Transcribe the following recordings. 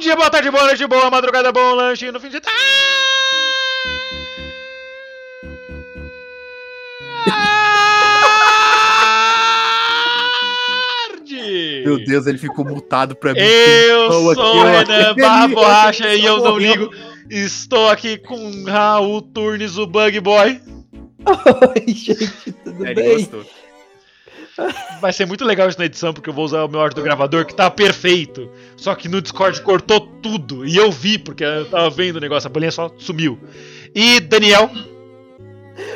Bom dia, boa tarde, boa noite, boa madrugada, bom lanche no fim de tarde! Meu Deus, ele ficou mutado pra mim. Eu sou aqui, Renan Borracha e eu não ligo. Estou aqui com Raul Turnes, o Bug Boy. Oi, gente, tudo Ele bem? gostou. Vai ser muito legal isso na edição, porque eu vou usar o meu áudio do gravador que tá perfeito. Só que no Discord cortou tudo. E eu vi, porque eu tava vendo o negócio, a bolinha só sumiu. E Daniel.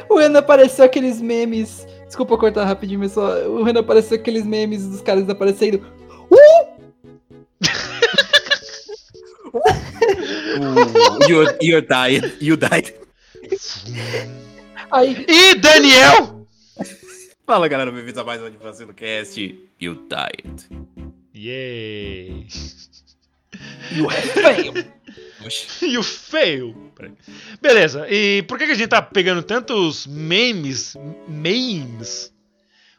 O Renan apareceu aqueles memes. Desculpa cortar rapidinho, mas só. O Renan apareceu aqueles memes dos caras aparecendo. O- you, you died. You died. Aí, E Daniel! Fala galera, bem-vindos a mais um Anifacilo Cast. You died. Yay! you fail. E feio. Peraí. Beleza, e por que a gente tá pegando tantos memes? Memes?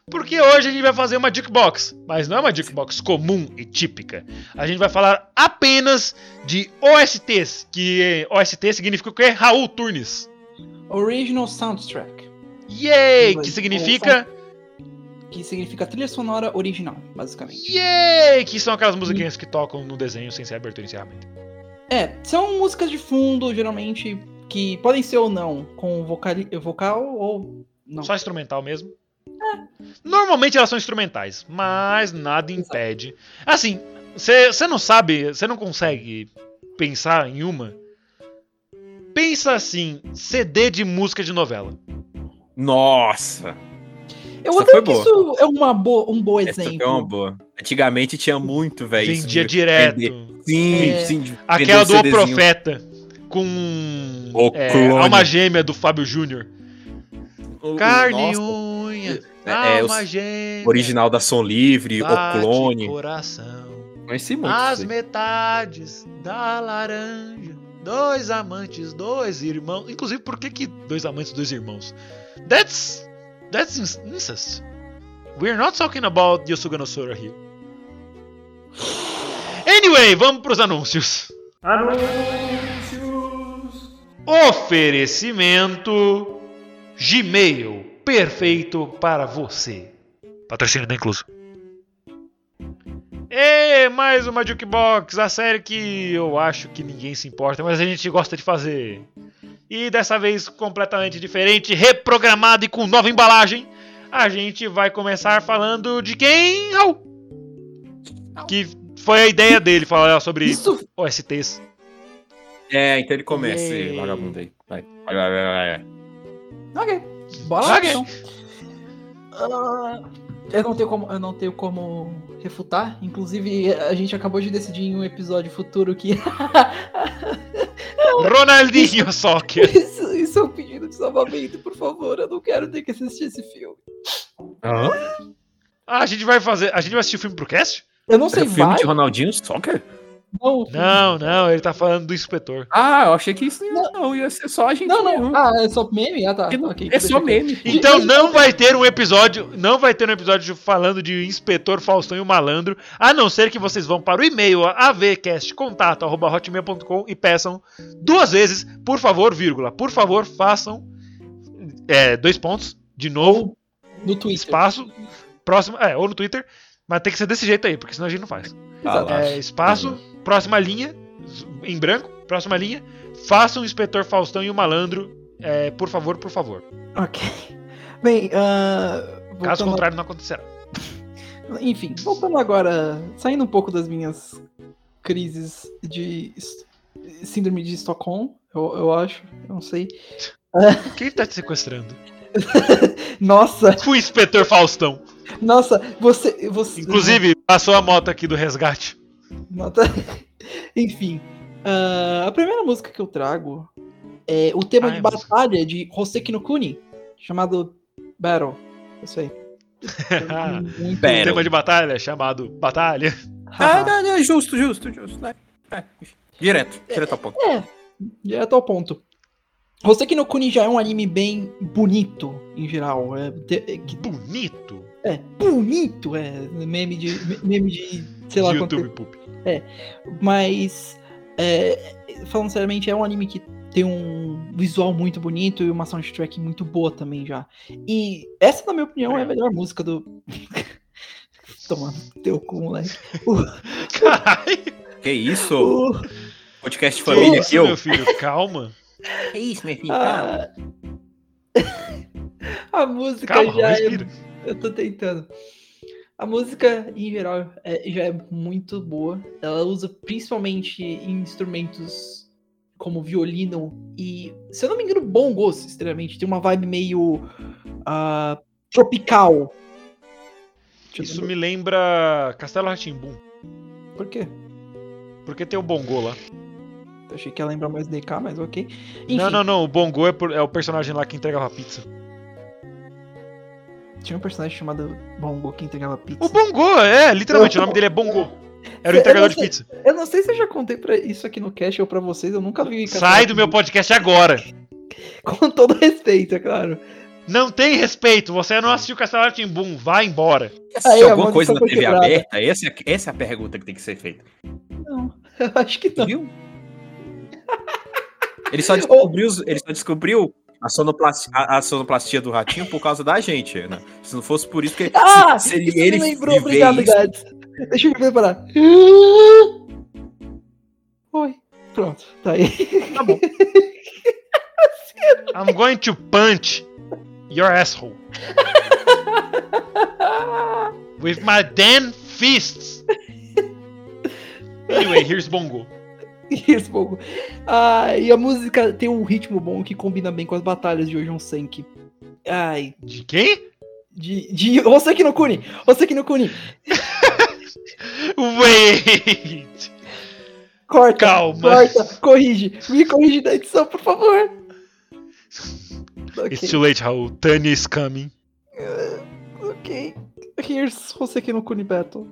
Porque hoje a gente vai fazer uma jukebox, mas não é uma jukebox comum e típica. A gente vai falar apenas de OSTs, que OST significa o quê? Raul Turnes. Original Soundtrack. Yay! Que significa. Que significa trilha sonora original, basicamente. Yay! Que são aquelas musiquinhas que tocam no desenho sem ser abertura e encerramento. É, são músicas de fundo, geralmente, que podem ser ou não, com vocali- vocal ou não. Só instrumental mesmo. Normalmente elas são instrumentais, mas nada impede. Assim, você não sabe, você não consegue pensar em uma. Pensa assim, CD de música de novela. Nossa. Eu Essa que boa. isso é uma boa, um bom Essa exemplo. foi uma boa. Antigamente tinha muito, velho. Vendia direto. vender. Sim, É. sim. Aquela do O CDzinho. Profeta com O é, alma gêmea do Fábio Júnior. O- o- Carne e nossa, unha, É, é, alma os- gêmea. Original da Som Livre, O Clone. coração. Conheci muito. As metades da laranja. Dois amantes, dois irmãos. Inclusive, por que, que dois amantes, dois irmãos? That's. That's inc- incest. We're not talking about Yosuga no Sora here. Anyway, vamos pros anúncios. Anúncios. Oferecimento Gmail. Perfeito para você. Patrocínio não incluso. E mais uma Jukebox, a série que eu acho que ninguém se importa, mas a gente gosta de fazer. E dessa vez completamente diferente, reprogramado e com nova embalagem. A gente vai começar falando de quem? Raul? Que foi a ideia dele falar sobre Isso OSTs. É, então ele começa, Yay. esse vagabundo aí. Vai, vai, vai, vai, vai. Ok. Bora lá, Ok. então. Ah, eu não tenho como, eu não tenho como refutar. Inclusive, a gente acabou de decidir em um episódio futuro que Ronaldinho Soccer. isso, isso é um pedido de salvamento, por favor. Eu não quero ter que assistir esse filme. Hã? Ah, a gente vai fazer. A gente vai assistir o filme pro cast? Eu não sei, É filme vai? de Ronaldinho Soccer? Não, Não, não, ele tá falando do inspetor. Ah, eu achei que isso não, não ia ser só a gente. não, não. Ah, é só meme? Ah, tá. É, ok. é só meme. Então não vai ter um episódio, não vai ter um episódio falando de Inspetor Faustão e o Malandro, a não ser que vocês vão para o e-mail avcastcontato@hotmail.com e peçam duas vezes, por favor, vírgula, por favor, façam é, dois pontos de novo, No Twitter. espaço, próximo, é, ou no Twitter, mas tem que ser desse jeito aí, porque senão a gente não faz. Ah. É, espaço, próxima linha, em branco, próxima linha, façam o Inspetor Faustão e o Malandro, é, por favor, por favor. Ok. Bem, ah, Caso contrário, não acontecerá. Enfim, voltando agora, saindo um pouco das minhas crises de síndrome de Estocolmo, eu, eu acho, eu não sei. Quem tá te sequestrando? Nossa, O inspetor Faustão. Nossa, você. você Inclusive, passou a moto aqui do resgate. Nota... Enfim. ah, a primeira música que eu trago é o tema Ah, de é música. batalha de Hoseki no Kuni, chamado Battle. Isso aí. Muito- Battle. Tema de batalha chamado Batalha. Ah, não, não, justo, justo, justo. né? É. Direto, direto ao ponto. É, direto ao ponto. Hoseki no Kuni já é um anime bem bonito, em geral. É, te- é, Bonito. é, bonito, é meme de, meme de sei lá de quanto YouTube Poop. Mas, é, falando seriamente, é um anime que tem um visual muito bonito e uma soundtrack muito boa também já. E essa, na minha opinião, é a melhor música do. Toma, teu cu, moleque. O, Caralho. Que isso? o- Podcast Que família aqui, meu filho? Calma. Que isso, meu filho? a... a música Calma, já é respira. Eu tô tentando. A música, em geral, é- já é muito boa. Ela usa principalmente instrumentos como violino e, se eu não me engano, bongos, extremamente. Tem uma vibe meio ah, tropical. Isso me lembra Castelo Ratimbum. Por quê? Porque tem o Bongo lá. Eu achei que ia lembrar mais DK, mas ok. Enfim, Não, não, não. O Bongo é, por- é o personagem lá que entregava pizza. Tinha um personagem chamado Bongo que entregava pizza. O Bongo, é, literalmente. O nome dele é Bongo. Era o entregador não de sei- pizza. Eu não sei se eu já contei pra isso aqui no cast ou pra vocês, eu nunca vi. Sai do meu podcast agora. Com todo respeito, é claro. Não tem respeito. Você não assistiu Castelo Ratimbum. Vai embora. Aí, alguma coisa na TV quebrada. aberta? Essa, é- essa é a pergunta que tem que ser feita. Não, eu acho que não. Viu? Ele só descobriu, ele só descobriu a sonoplastia, a, a sonoplastia do ratinho por causa da gente, né? Se não fosse por isso que Ah! se, se isso ele me lembrou, obrigado, isso- Gads. Deixa eu me preparar. Oi. Pronto, tá aí. Tá bom. I'm going to punch your asshole. With my damn fists. Anyway, here's Bongo. Isso, pouco. Ah, e a música tem um ritmo bom que combina bem com as batalhas de Ojon Senki. Ai, De quem? de. De. Hoseki no Kuni! Hoseki no Kuni! Wait! Corta! Calma. Corta! Corrige! Me corrige da edição, por favor! It's Ok, too late, Raul. Tanya is coming. ok. Here's Hoseki no Kuni Battle.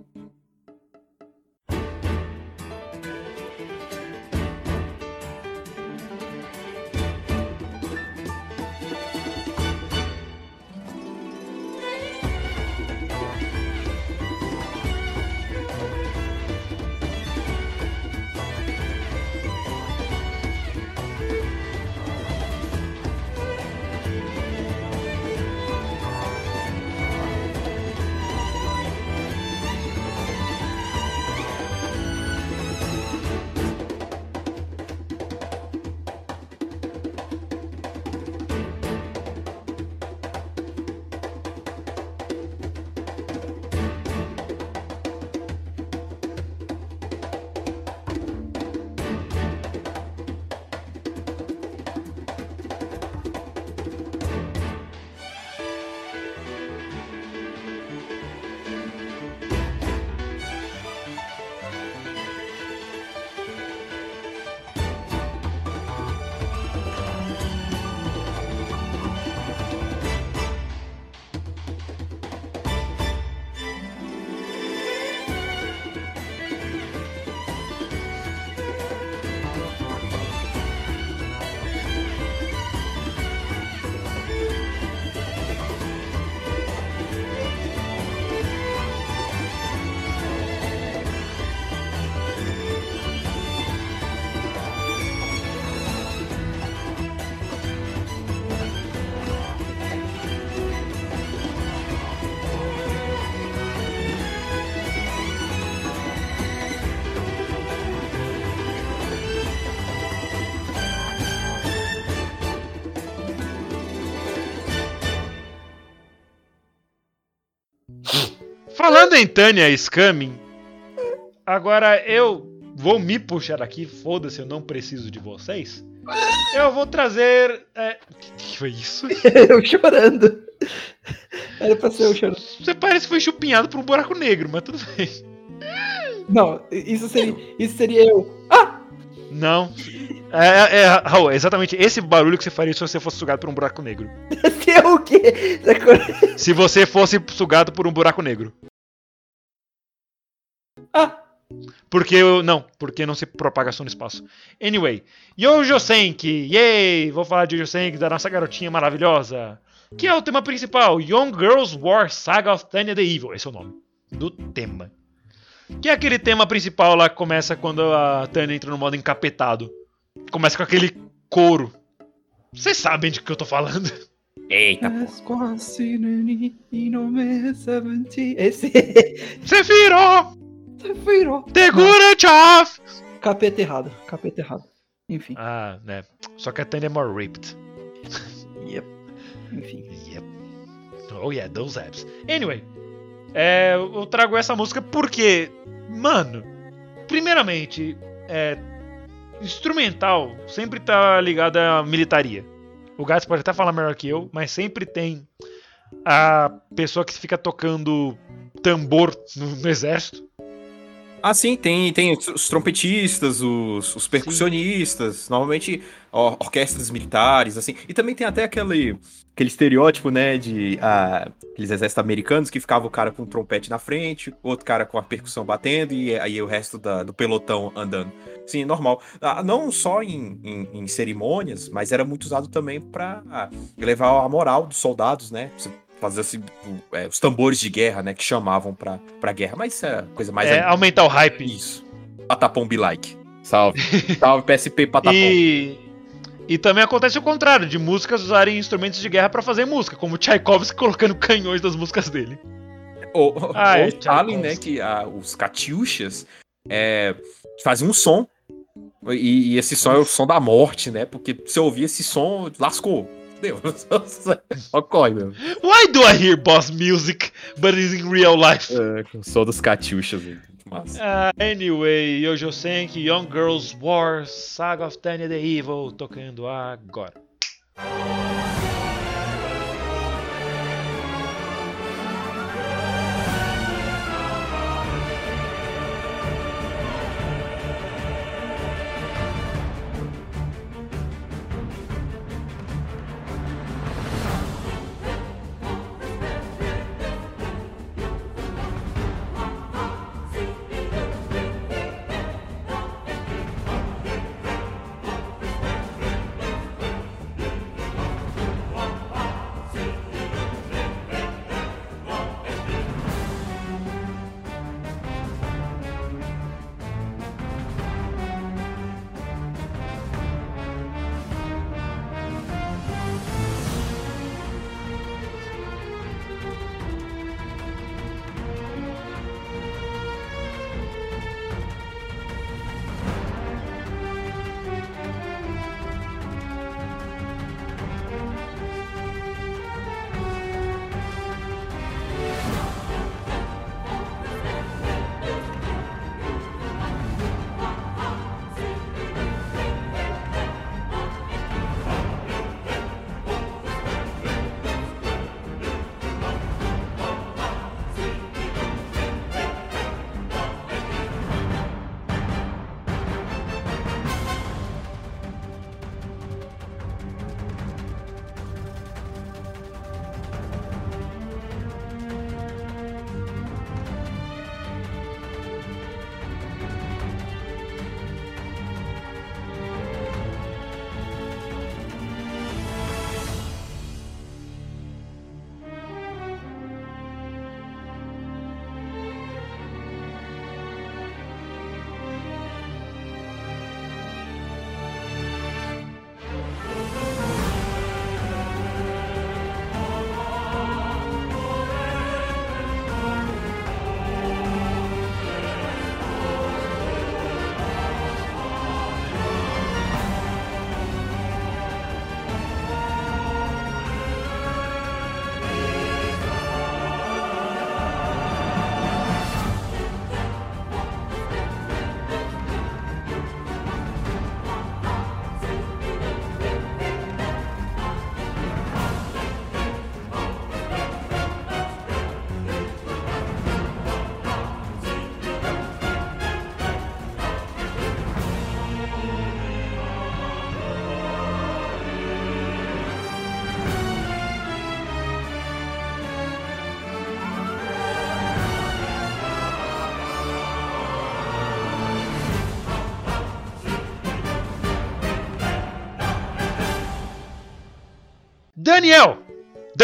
Is coming, agora eu vou me puxar aqui, foda-se, eu não preciso de vocês. Eu vou trazer. É... O que, foi isso? eu chorando. Era pra ser eu chorando. Você parece que foi chupinhado por um buraco negro, mas tudo bem. Não, isso seria, isso seria eu. Ah! Não. É, é, Raul, é exatamente esse barulho que você faria se você fosse sugado por um buraco negro. Você é o quê? Se você fosse sugado por um buraco negro. Ah! Porque eu. Não, porque não se propaga som no espaço. Anyway, Yojo Senki, yay! Vou falar de Yojo Senki, da nossa garotinha maravilhosa. Que é o tema principal: Young Girls War Saga of Tanya the Evil. Esse é o nome do tema. Que é aquele tema principal lá que começa quando a Tanya entra no modo encapetado. Começa com aquele couro. Vocês sabem de que eu tô falando. Eita, pô. Esse. Você virou! Você virou. Capeta errado. Capeta errado. Enfim. Ah, né. Só que a Tanya é more ripped. Yep. Enfim. Yep. Oh yeah, those apps. Anyway, é, eu trago essa música porque, mano, primeiramente, é, instrumental sempre tá ligado à militaria. O Gats pode até falar melhor que eu, mas sempre tem a pessoa que fica tocando tambor no, no exército. Ah, sim, tem, tem os trompetistas, os, os percussionistas, normalmente ó, orquestras militares, assim. E também tem até aquele, aquele estereótipo, né, de ah, aqueles exércitos americanos que ficava o cara com o trompete na frente, outro cara com a percussão batendo e aí o resto da- do pelotão andando. Sim, normal. Ah, não só em, em- em cerimônias, mas era muito usado também pra ah, elevar a moral dos soldados, né? Você fazer assim, é, os tambores de guerra, né, que chamavam pra, pra guerra. Mas isso é coisa mais É, aumentar o hype. isso. Patapom be like. Salve. Salve PSP Patapom. E, e também acontece o contrário, de músicas usarem instrumentos de guerra pra fazer música, como Tchaikovsky colocando canhões das músicas dele. Ou, Ah, é, ou Stalin, né, que ah, os Katyushas é, fazem um som. E, e esse som é o som da morte, né? Porque se eu ouvir esse som, lascou. Deus. Ocorre, meu. Why do I hear boss music, but it's in real life? É, o som dos Katyushas. hein? Massa. Ah, anyway, Yojo Senki, Young Girls War, Saga of Tanya the Evil, tocando agora.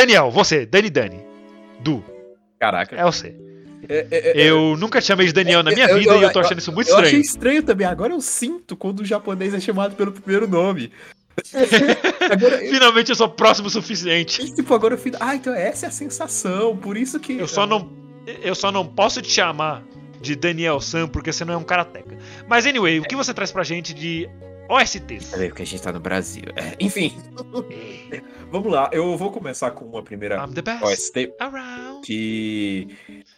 Daniel, você, Dani Dani. Du, Caraca. é você. É, é, é, Eu nunca te chamei de Daniel na minha eu- vida eu- e eu tô achando isso muito eu achei estranho. estranho também. Agora eu sinto quando o japonês é chamado pelo primeiro nome. agora, Finalmente eu sou próximo o suficiente. tipo, agora eu fico. Ah, então essa é a sensação. Por isso que. Eu só não. Eu só não posso te chamar de Daniel Sam porque você não é um karateca. Mas anyway, o que você traz pra gente de OSTs? Peraí, porque a gente tá no Brasil. É, enfim. Vamos lá, eu vou começar com uma primeira I'm the best OST around. que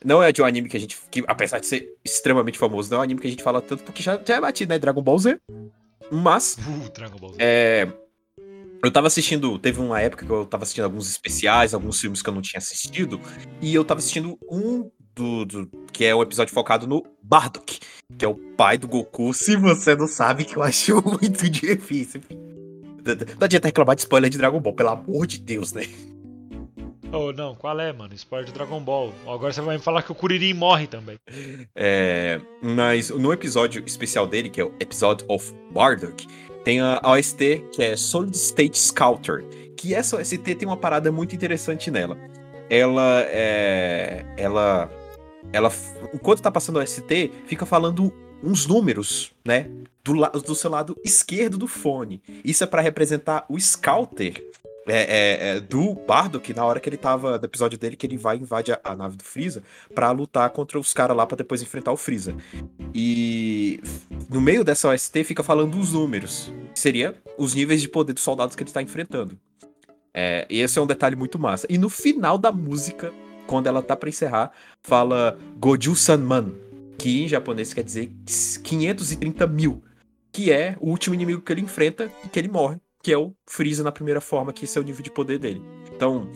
não é de um anime que a gente. Que, apesar de ser extremamente famoso, não é um anime que a gente fala tanto porque já, já é batido, né? Dragon Ball Z. Mas Uh, Dragon Ball Z. É, eu tava assistindo, teve uma época que eu tava assistindo alguns especiais, alguns filmes que eu não tinha assistido, e eu tava assistindo um do, do- que é o episódio focado no Bardock, que é o pai do Goku. Se você não sabe, que eu acho muito difícil. Não adianta reclamar de spoiler de Dragon Ball, pelo amor de Deus, né? Oh, não, qual é, mano? Spoiler de Dragon Ball. Agora você vai me falar que o Kuririn morre também. É, mas no episódio especial dele, que é o Episode of Bardock, tem a a OST que é Solid State Scouter. Que essa OST tem uma parada muito interessante nela. Ela é. Ela. Ela. Enquanto tá passando a OST, fica falando uns números, né? Do, do seu lado esquerdo do fone. Isso é pra representar o Scouter. é, é, é, do Bardock, na hora que ele tava, no episódio dele, que ele vai e invade a, a nave do Freeza pra lutar contra os caras lá pra depois enfrentar o Freeza. E no meio dessa OST fica falando os números, que seria os níveis de poder dos soldados que ele está enfrentando. É, e esse é um detalhe muito massa. E no final da música, quando ela tá pra encerrar, fala Goju Sanman, que em japonês quer dizer 530 mil, que é o último inimigo que ele enfrenta e que ele morre, que é o Freeza na primeira forma, que esse é o nível de poder dele. Então,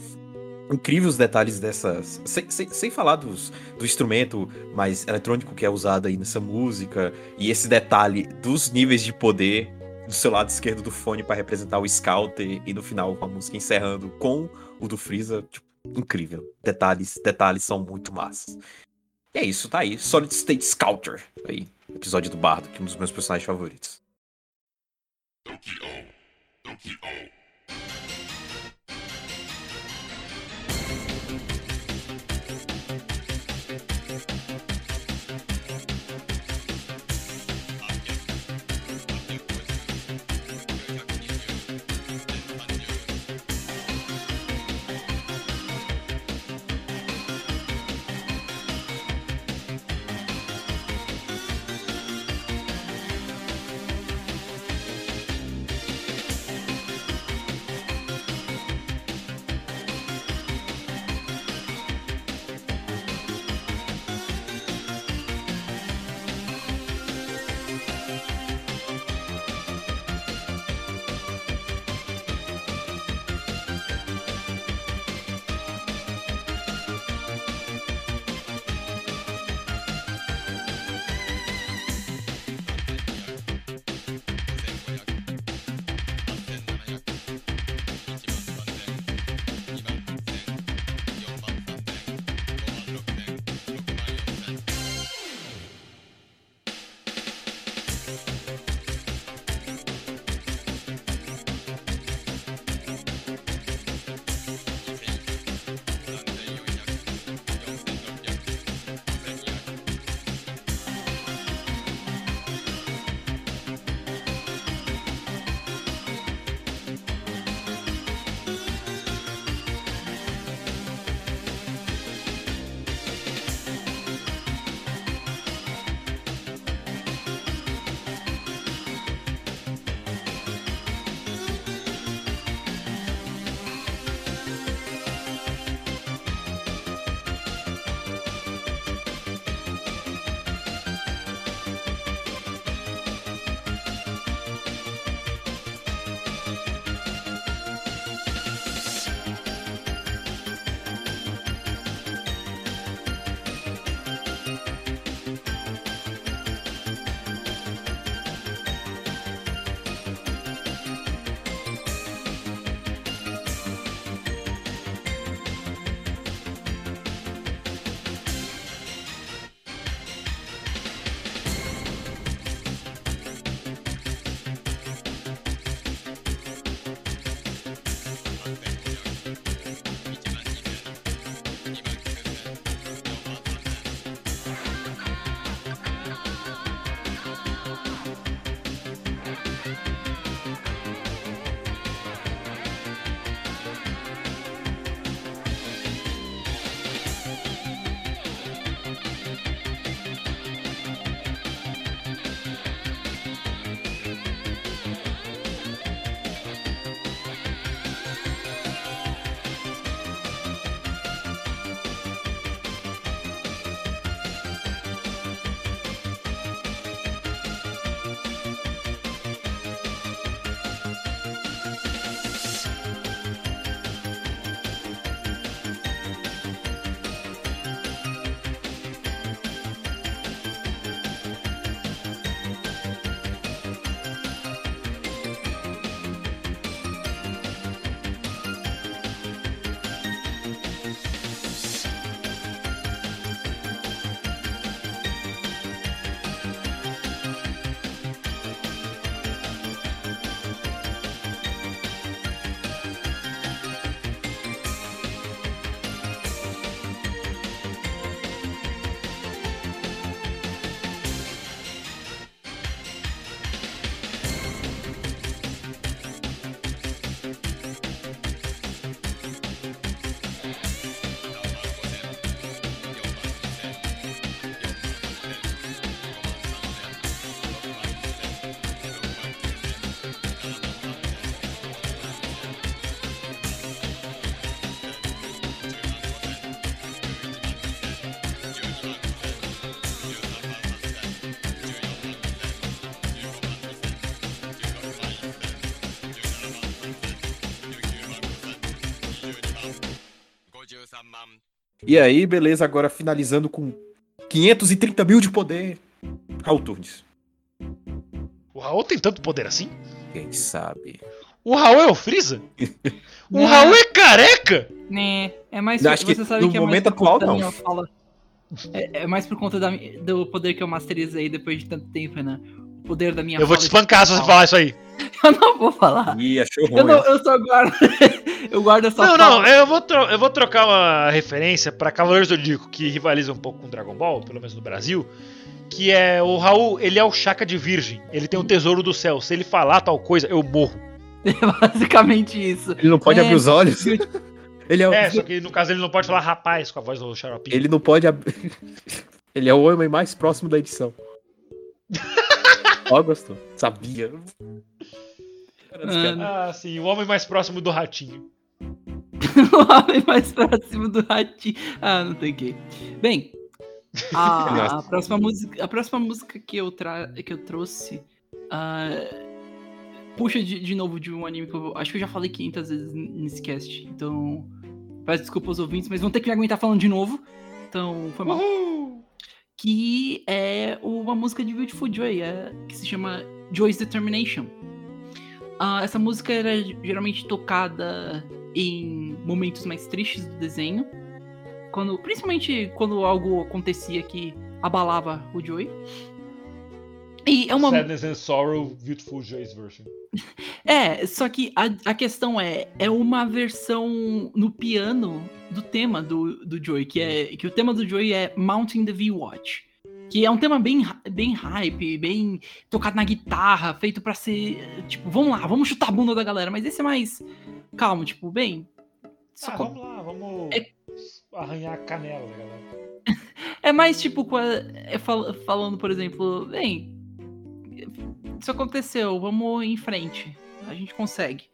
incrível os detalhes dessas. Sem, sem, sem falar dos, do instrumento mais eletrônico que é usado aí nessa música, e esse detalhe dos níveis de poder do seu lado esquerdo do fone para representar o Scouter, e no final com a música encerrando com o do Freeza, tipo, incrível. Detalhes, detalhes são muito massas. E é isso, tá aí. Solid State Scouter. Aí, episódio do Bardo, que é um dos meus personagens favoritos. E aí, beleza, agora finalizando com 530 mil de poder. Raul Turnes. O Raul tem tanto poder assim? Quem sabe? O Raul é o Freeza? O Não. Raul é careca! Né, é mais acho que você sabe no que é momento por atual, conta da não. minha fala. É, é mais por conta da, do poder que eu masterizei depois de tanto tempo, né? O poder da minha Eu vou te espancar se você falar isso aí. Eu não vou falar. Ih, achou ruim. Eu, não, eu só guardo. eu guardo essa Não, não, eu vou, eu vou trocar uma referência pra Cavaleiros do Zodíaco, que rivaliza um pouco com Dragon Ball, pelo menos no Brasil. Que é o Raul, ele é o Chaka de Virgem. Ele tem o tesouro do céu. Se ele falar tal coisa, eu morro. É basicamente isso. Ele não pode É, abrir os olhos. Ele é, o- É, só que no caso ele não pode falar rapaz com a voz do Xaropinho. Ele não pode abrir. Ele é o homem mais próximo da edição. Ó, gostou. Sabia. Ah, Ah, sim, o homem mais próximo do ratinho. o homem mais próximo do ratinho. Ah, não tem que. Bem, a, a próxima música, a próxima música que eu, tra que eu trouxe ah, puxa de, de novo de um anime que eu acho que eu já falei 500 vezes nesse cast. Então, peço desculpa aos ouvintes, mas vão ter que me aguentar falando de novo. Então, foi mal. Uhul! que é uma música de Beautiful Joy, é, que se chama Joy's Determination. Ah, essa música era geralmente tocada em momentos mais tristes do desenho, quando, principalmente quando algo acontecia que abalava o Joy. E é uma Sadness and Sorrow, Beautiful Joy's Version. é, só que a, a questão é, é uma versão no piano do tema do, do Joy, que é que o tema do Joy é Mounting the V-Watch. Que é um tema bem, bem hype, bem tocado na guitarra, feito pra ser, tipo, vamos lá, vamos chutar a bunda da galera, mas esse é mais calmo, tipo, bem. só Ah, vamos lá, vamos É- arranhar a canela da galera. É mais tipo é fal- falando, por exemplo, bem, isso aconteceu, vamos em frente. A gente consegue.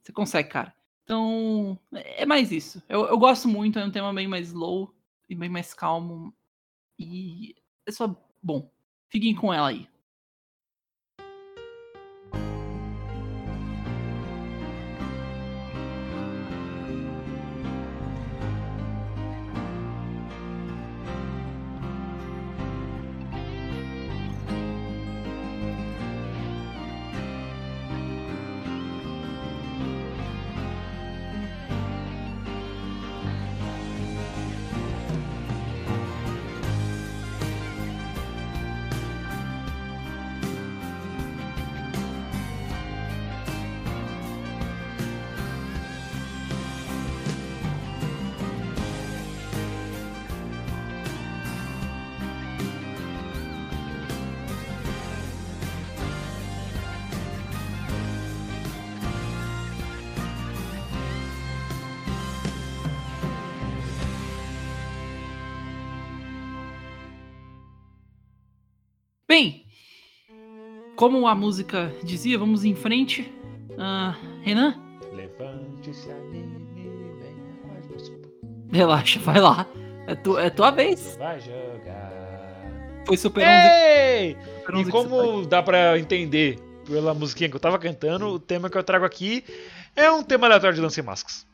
Você consegue, cara. Então, é mais isso. Eu, eu gosto muito, é um tema bem mais slow e bem mais calmo. E só bom. Fiquem com ela aí. Bem, como a música dizia, vamos em frente. Ah, Renan, Levante-se, anime, venha relaxa, vai lá. É, tu, é tua vez. Vai jogar. Foi Super 11. Ei! Super 11 E que você como dá pra entender pela musiquinha que eu tava cantando, o tema que eu trago aqui é um tema aleatório de Lance Masks.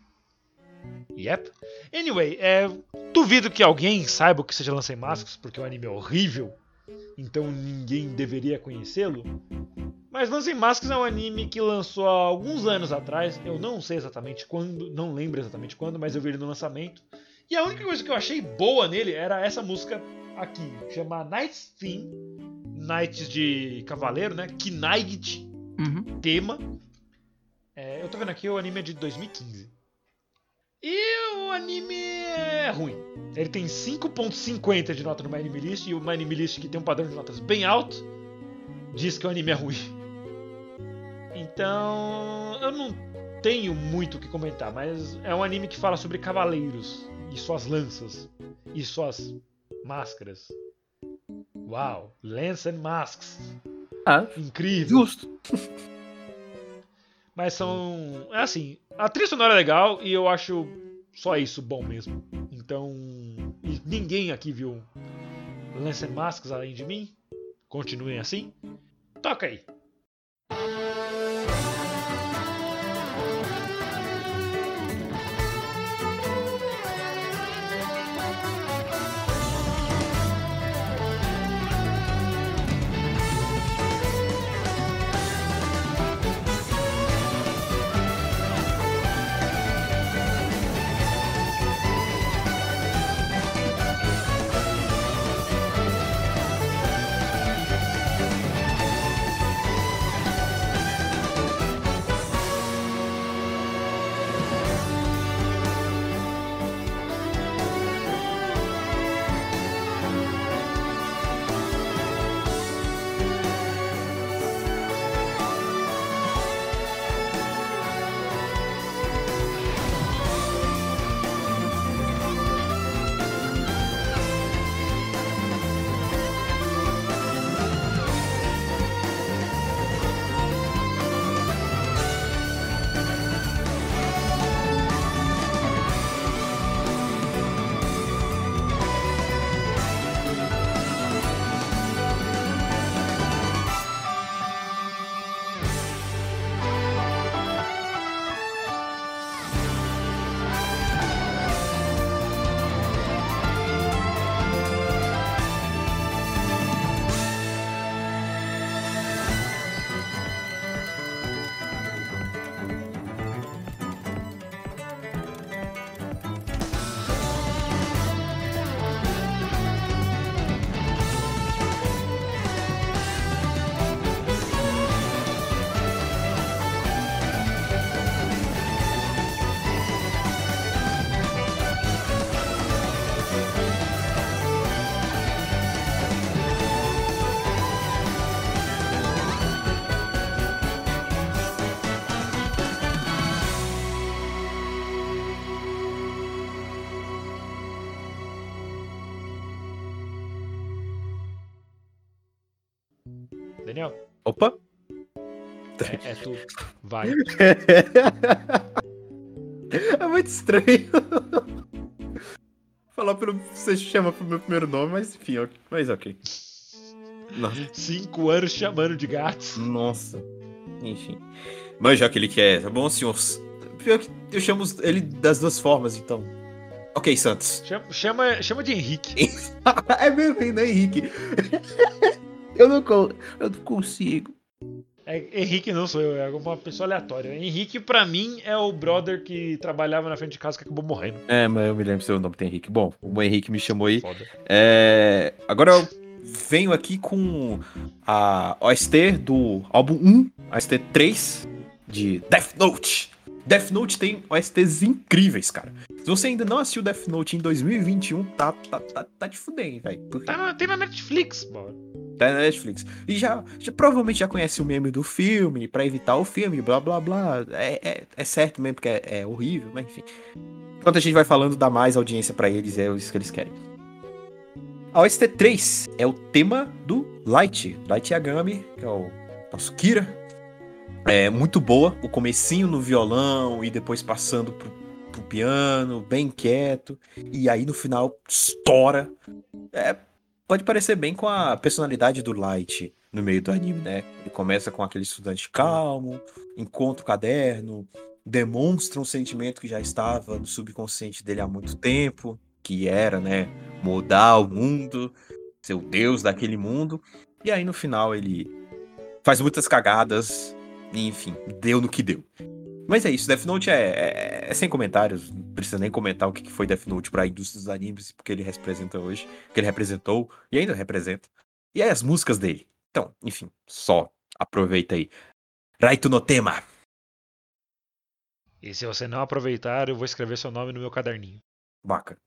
Yep. Anyway, é, duvido que alguém saiba o que seja Lance Masks, porque o anime é horrível, então ninguém deveria conhecê-lo. Mas Lance Masks é um anime que lançou há alguns anos atrás, eu não sei exatamente quando, não lembro exatamente quando, mas eu vi ele no lançamento. E a única coisa que eu achei boa nele era essa música aqui, chama Night's Theme, Knights de Cavaleiro, né? Knight Uhum. tema. É, eu tô vendo aqui, o anime é de 2015. E o anime é ruim. Ele tem 5.50 de nota no My Anime List, e o My Anime List, que tem um padrão de notas bem alto, diz que o anime é ruim. Então, eu não tenho muito o que comentar, mas é um anime que fala sobre cavaleiros e suas lanças e suas máscaras. Uau, Lance and Masks. Ah, Incrível. justo. Mas são. É assim, a trilha sonora é legal e eu acho só isso bom mesmo. Então. Ninguém aqui viu Lance Masks além de mim. Continuem assim. Toca aí. Vai. É muito estranho. Falar pelo. Você chama pelo meu primeiro nome, mas enfim, ok. mas ok. Nossa. Cinco anos chamando de gatos. Nossa. Enfim. Mas já que ele quer, tá bom, senhor? Pior que eu chamo ele das duas formas, então. Ok, Santos. Chama, chama, chama de Henrique. é mesmo ainda, Henrique. eu, não, eu não consigo. É, Henrique não sou eu, é uma pessoa aleatória. Henrique, pra mim, é o brother que trabalhava na frente de casa que acabou morrendo. É, mas eu me lembro seu nome tem Henrique. Bom, o Henrique me chamou aí. É, agora eu venho aqui com a OST do álbum 1, OST 3 de Death Note. Death Note tem OSTs incríveis, cara. Se você ainda não assistiu Death Note em 2021, tá, tá, tá, tá de fuder, hein, velho. Porque Tá tem na Netflix, mano. Tá na Netflix. E já, já provavelmente já conhece o meme do filme, pra evitar o filme, blá blá blá. É, é, é certo mesmo, porque é, é horrível, mas enfim. Enquanto a gente vai falando, dá mais audiência pra eles, é isso que eles querem. A OST3 é o tema do Light, Light Yagami, que é o nosso Kira. É muito boa, o comecinho no violão e depois passando pro, pro piano, bem quieto. E aí no final estoura. É, pode parecer bem com a personalidade do Light no meio do anime, né? Ele começa com aquele estudante calmo, encontra o caderno, demonstra um sentimento que já estava no subconsciente dele há muito tempo, que era, né, mudar o mundo, ser o deus daquele mundo. E aí no final ele faz muitas cagadas, enfim, deu no que deu. Mas é isso, Death Note é, é- é sem comentários, não precisa nem comentar o que foi Death Note para a indústria dos animes, porque ele representa hoje, que ele representou e ainda representa. E aí as músicas dele. Então, enfim, só aproveita aí. Raito no tema. E se você não aproveitar, eu vou escrever seu nome no meu caderninho. Vaca.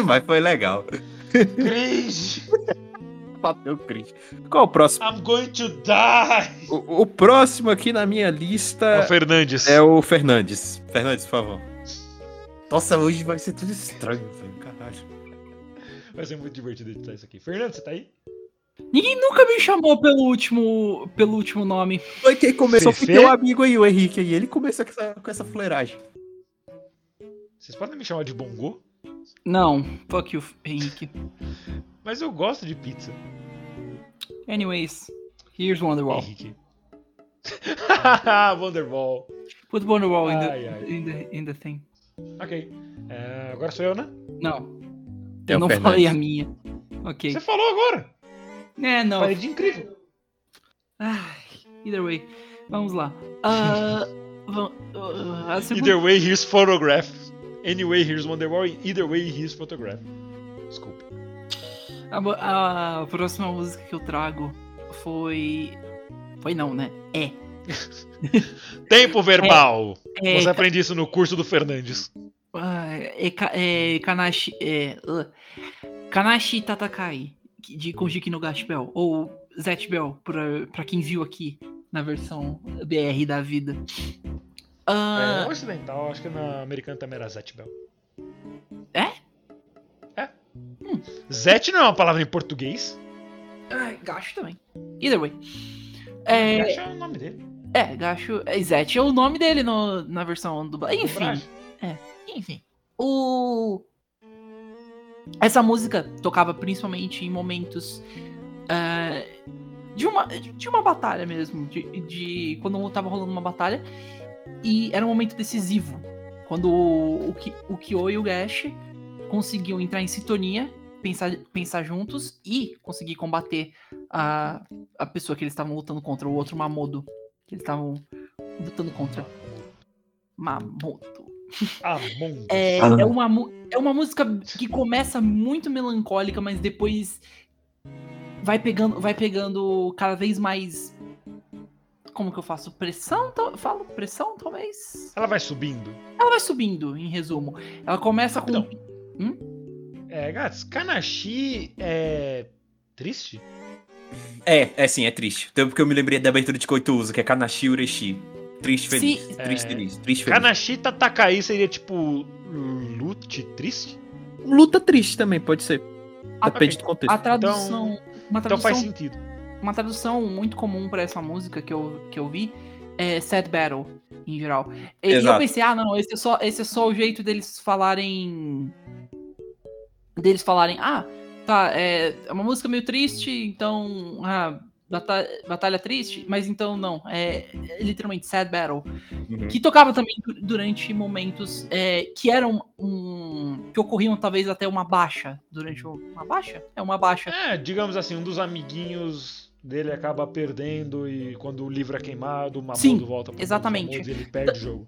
Mas foi legal. Cringe! Bateu cringe. Qual o próximo? I'm going to die! O, o próximo aqui na minha É lista o Fernandes. é o Fernandes. Fernandes, por favor. Nossa, hoje vai ser tudo estranho, velho. Caralho. Vai ser muito divertido editar isso aqui. Fernandes, você tá aí? Ninguém nunca me chamou pelo último, pelo último nome. Foi quem começou Fefe? foi teu amigo aí, o Henrique aí. Ele começou com essa, com essa fuleiragem. Vocês podem me chamar de Bongo? Não, fuck you, Henrique. Mas eu gosto de pizza. Anyways, here's Wonderwall. Henrique. Wonderball. Put Wonderwall in, the, Ai, ai. in, the, in the thing. Ok. É, agora sou eu, né? Não, eu não Fernandes. falei a minha. Ok. Você falou agora. É, não. Falei de incrível. Ai, either way. Vamos lá. Ah, a segunda- Either way, here's photograph. Anyway, here's Wonderwall. Either way, here's photograph. Desculpa. A, a próxima música que eu trago foi. Foi não, né? É. Tempo verbal. É, Você aprende isso no curso do Fernandes. ah, é, Ka- é Kanashi. É, uh, Kanashi Tatakai, de Konjiki no Gaspel. Ou Zet Bell, pra, pra quem viu aqui na versão BR da vida. É, Ah, é ocidental, acho que na americana também era Zet Bell. É? É. Zet não é uma palavra em português. ai, Gacho também. Either way. É, Gacha é o nome dele. é Gacho. É, Zet é o nome dele no, na versão do. Enfim. Dublagem. Enfim. O. Essa música tocava principalmente em momentos. eh, de, uma, de uma batalha mesmo. De, de- quando tava rolando uma batalha. E era um momento decisivo. Quando o, o, o Kyo e o Gash conseguiam entrar em sintonia, pensar, pensar juntos e conseguir combater a, a pessoa que eles estavam lutando contra, o outro Mamodo. Que eles estavam lutando contra. Mamodo. É, é, uma, mu- é uma música que começa muito melancólica, mas depois vai pegando, vai pegando cada vez mais. Como que eu faço? Pressão? tal- Falo pressão, talvez? Ela vai subindo. Ela vai subindo, em resumo. Ela começa com. Não. É, Gats, Kanashi é. triste? É, é sim, é triste. Então, porque eu me lembrei da abertura de Koituza, que é Kanashi Ureshi. Triste, feliz. Sim. Triste, É. feliz. Triste, feliz. Kanashi Tatakai seria tipo. lute triste? Luta triste também, pode ser. A- Depende do contexto. A tradução. uma Então tradução, faz sentido. Uma tradução muito comum pra essa música que eu, que eu vi é Sad Battle, em geral. E, e eu pensei, ah, não, esse é, só, esse é só o jeito deles falarem. Deles falarem, ah, tá, é, é uma música meio triste, então. Ah, bata- batalha triste, mas então não, é, é literalmente Sad Battle. Uhum. Que tocava também du- durante momentos é, que eram um. que ocorriam talvez até uma baixa. Durante o- uma baixa? É uma baixa. É, digamos assim, um dos amiguinhos dele acaba perdendo e quando o livro é queimado, o Mamodo Sim, volta pro exatamente. Mamodos e ele perde o jogo.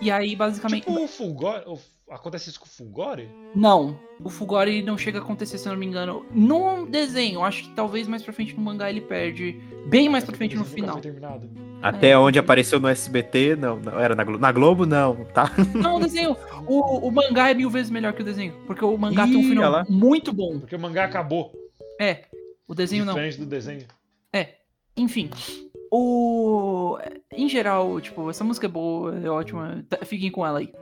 E aí, basicamente. Tipo o Fulgore. o- Acontece isso com o Fulgore? Não, o Fugori não chega a acontecer, se eu não me engano. No desenho, acho que talvez mais pra frente no mangá ele perde. Bem mais pra frente no final. Até onde apareceu no SBT, não, não. Era na Globo. Na Globo, não, tá? Não, o desenho. O, o mangá é mil vezes melhor que o desenho. Porque o mangá tem um Ih, final lá. muito bom. Porque o mangá acabou. É. O desenho não. diferente do desenho. Enfim. O. Em geral, tipo, essa música é boa, é ótima. tá- Fiquem com ela aí.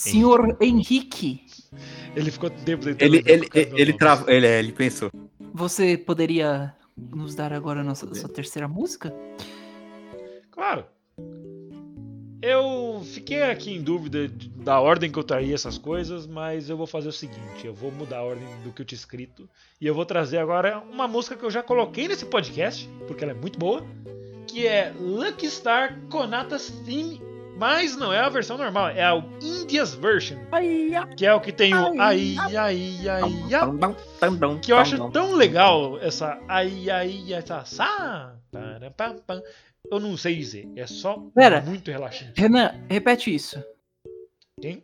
Senhor Henrique, Ele ficou tempo Ele, ele, ele, trava, ele, é, ele pensou. você poderia nos dar agora a nossa, sua terceira música? Claro. Eu fiquei aqui em dúvida da ordem que eu traria essas coisas, mas eu vou fazer o seguinte: eu vou mudar a ordem do que eu tinha escrito e eu vou trazer agora uma música que eu já coloquei nesse podcast, porque ela é muito boa, que é Lucky Star Konatas Theme, mas não é a versão normal, é a India's Version, que é o que tem o ai, ai, ai, ai, que eu acho tão legal essa ai ai essa sa para, pam, pam. eu não sei dizer é só Pera. muito relaxante Renan, repete isso. Quem?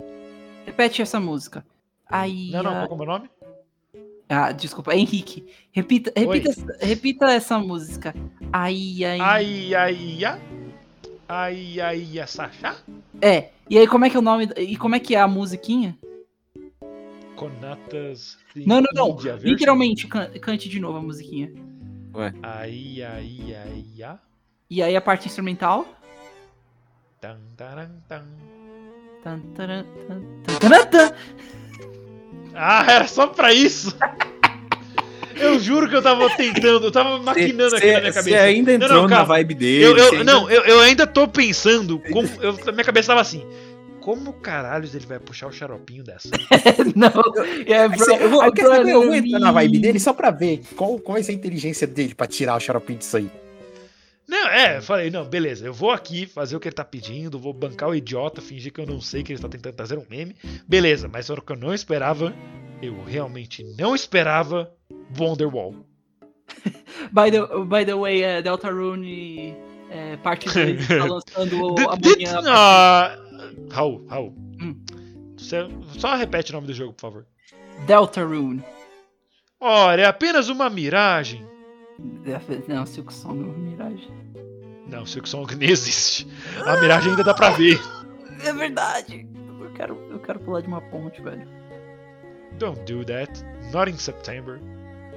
Repete essa música. Ai, não não ai- qual é o meu nome Ah, desculpa, Henrique. Repita, repita, essa- repita essa música. Ai, ai. ai ai ai ai ai essa chá É. E aí, como é que é o nome? E como é que é a musiquinha? Conatas Não, não, não. India. Literalmente, can- cante de novo a musiquinha. ai ai ai ai E aí a parte instrumental. tan, taran, tan. Tan, taran, tan, tan, taran, tan. ah era só pra isso eu juro que eu tava tentando eu tava maquinando aqui na minha Você cabeça ainda Não, entrou não, na calma. vibe dele. Eu, eu- você ainda- não, eu, eu ainda tô pensando. Como, eu, minha cabeça tava assim. Como caralhos ele vai puxar o xaropinho dessa? Não. É, Mas bro, você- eu vou, I quer saber? Eu vou entrar na vibe dele só pra ver qual, qual vai ser a inteligência dele pra tirar o xaropinho disso aí. Não, é, eu falei, não, beleza, eu vou aqui fazer o que ele tá pedindo, vou bancar o idiota, fingir que eu não sei que ele tá tentando trazer um meme. Beleza, mas era o que eu não esperava. Eu realmente não esperava Wonderwall. By the, by the way, é, Deltarune é, parte 2 tá lançando amanhã. d- ah, Raul, Raul. Hum. Você- só repete o nome do jogo, por favor. Deltarune. Ora, é apenas uma miragem. Não, Silk Song é uma miragem. Não, Silk Song nem existe. A miragem ainda dá pra ver. É verdade. Eu quero, eu quero pular de uma ponte, velho. Don't do that. Not in September.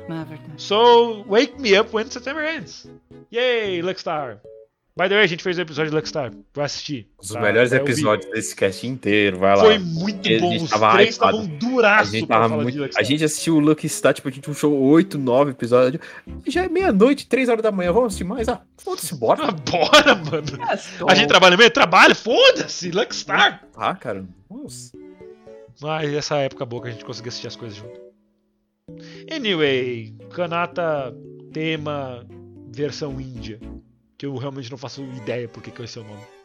Não é verdade. So, wake me up when September ends. Yay, Luckstar. By the way, a gente fez o episódio de Luckstar. Vai assistir. Um dos tá? melhores Vai ouvir. episódios desse cast inteiro, vai lá. Foi muito A bom. Os tava três estavam A duraço gente, pra tava falar muito... a Luckstar. gente assistiu o Lucky Star, tipo, a gente puxou 8, 9 episódios. Já é meia-noite, 3 horas da manhã. Vamos assistir mais? Ah, foda-se, bora. Ah, bora, mano. É, A gente trabalha meio? Trabalha, foda-se, Luckstar. Tá, cara. Nossa. Mas essa época boa que a gente conseguiu assistir as coisas junto. Anyway, Kanata tema versão índia. Que eu realmente não faço ideia por que é esse o nome.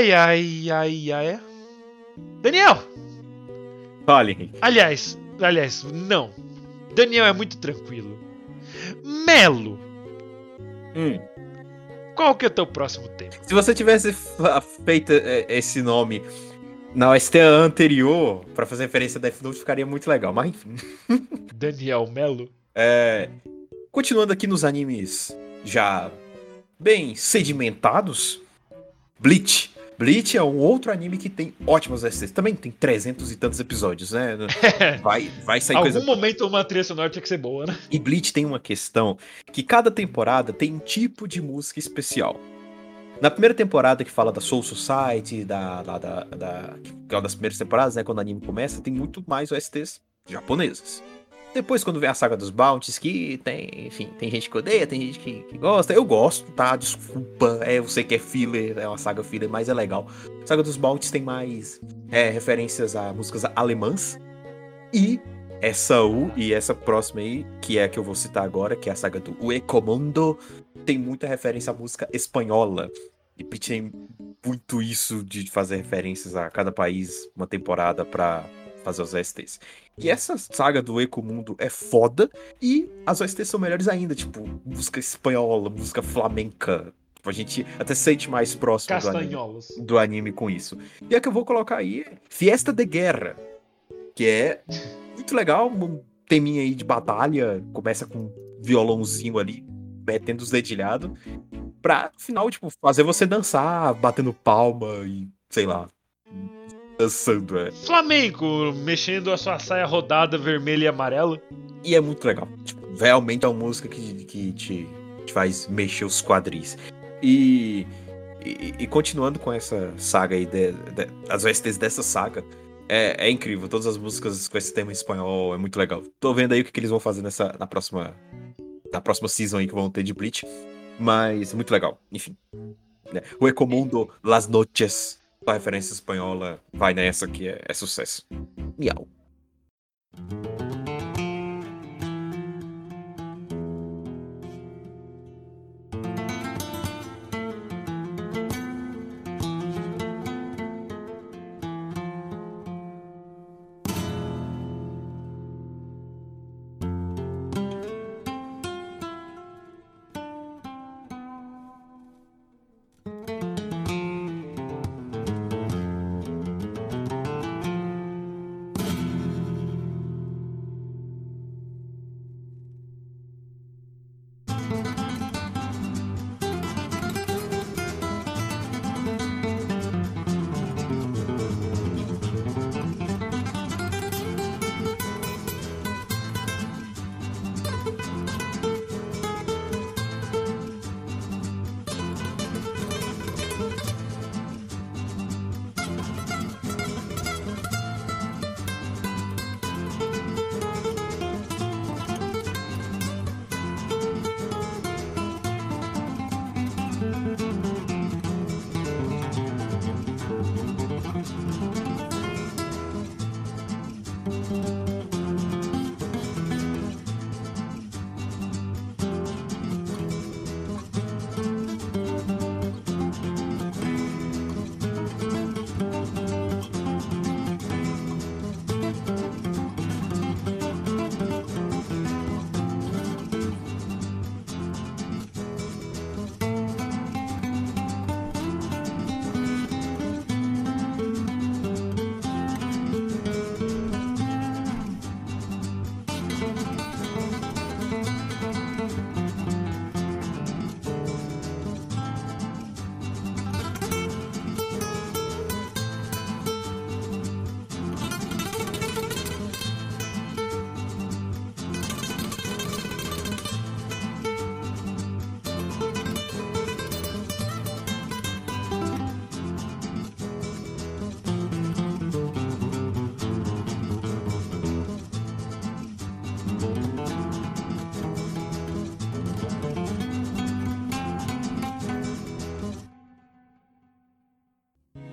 Ai, ai, ai, ai. Daniel! Fale, Henrique. Aliás, aliás, não. Daniel é muito tranquilo. Melo, Hum. qual que é o teu próximo tema? Se você tivesse feito é, esse nome na OST anterior, pra fazer referência a Death Note, ficaria muito legal. Mas enfim. Daniel Melo? É, continuando aqui nos animes já bem sedimentados, Bleach. Bleach é um outro anime que tem ótimas OSTs. Também tem 300 e tantos episódios, né? Vai, vai sair Algum coisa momento uma trilha sonora tinha que ser boa, né? E Bleach tem uma questão que cada temporada tem um tipo de música especial. Na primeira temporada que fala da Soul Society, da, lá da, da- que é uma das primeiras temporadas, né, quando o anime começa, tem muito mais OSTs japonesas. Depois, quando vem a saga dos Bounties, que tem, enfim, tem gente que odeia, tem gente que, que gosta. Eu gosto, tá? Desculpa, é, eu sei que é filler, é uma saga filler, mas é legal. Saga dos Bounties tem mais é, referências a músicas alemãs. E essa U e essa próxima aí, que é a que eu vou citar agora, que é a saga do Ue Comando, tem muita referência à música espanhola. E tem muito isso de fazer referências a cada país, uma temporada pra fazer os OSTs. E essa saga do Ecomundo é foda, e as OSTs são melhores ainda, tipo, música espanhola, música flamenca. Tipo, A gente até se sente mais próximo do anime, do anime com isso. E a que eu vou colocar aí é Fiesta de Guerra, que é muito legal, um teminha aí de batalha, começa com um violãozinho ali, metendo os dedilhados, pra, no final, tipo, fazer você dançar, batendo palma e, sei lá, dançando, é. Flamengo, mexendo a sua saia rodada vermelha e amarela. E é muito legal. Tipo, realmente é uma música que, que te, te faz mexer os quadris. E, e, e continuando com essa saga aí, de, de- as OSTs dessa saga, é, é incrível. Todas as músicas com esse tema em espanhol é muito legal. Tô vendo aí o que, que eles vão fazer nessa, na próxima na próxima season aí que vão ter de Bleach. Mas muito legal. Enfim. né? O Ecomundo Las Noches, a referência espanhola, vai nessa que é, é sucesso. Miau.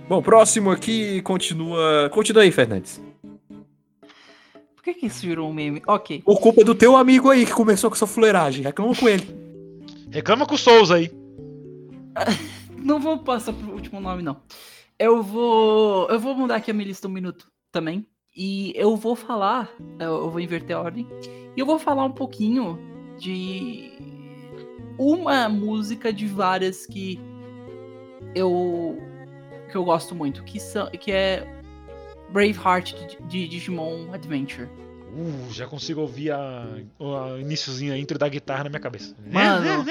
Bom, próximo aqui continua. Continua aí, Fernandes. Por que, que isso virou um meme? Ok. Por culpa do teu amigo aí que começou com essa fuleiragem. Reclama com ele. Reclama com o Souza aí. Não vou passar pro último nome, não. Eu vou. Eu vou mudar aqui a minha lista um minuto também. E eu vou falar. Eu eu vou inverter a ordem. E eu vou falar um pouquinho de uma música de várias que eu que eu gosto muito, que são que é Braveheart de, de Digimon Adventure. Uh, já consigo ouvir a, o iníciozinho, a intro da guitarra na minha cabeça. Mano,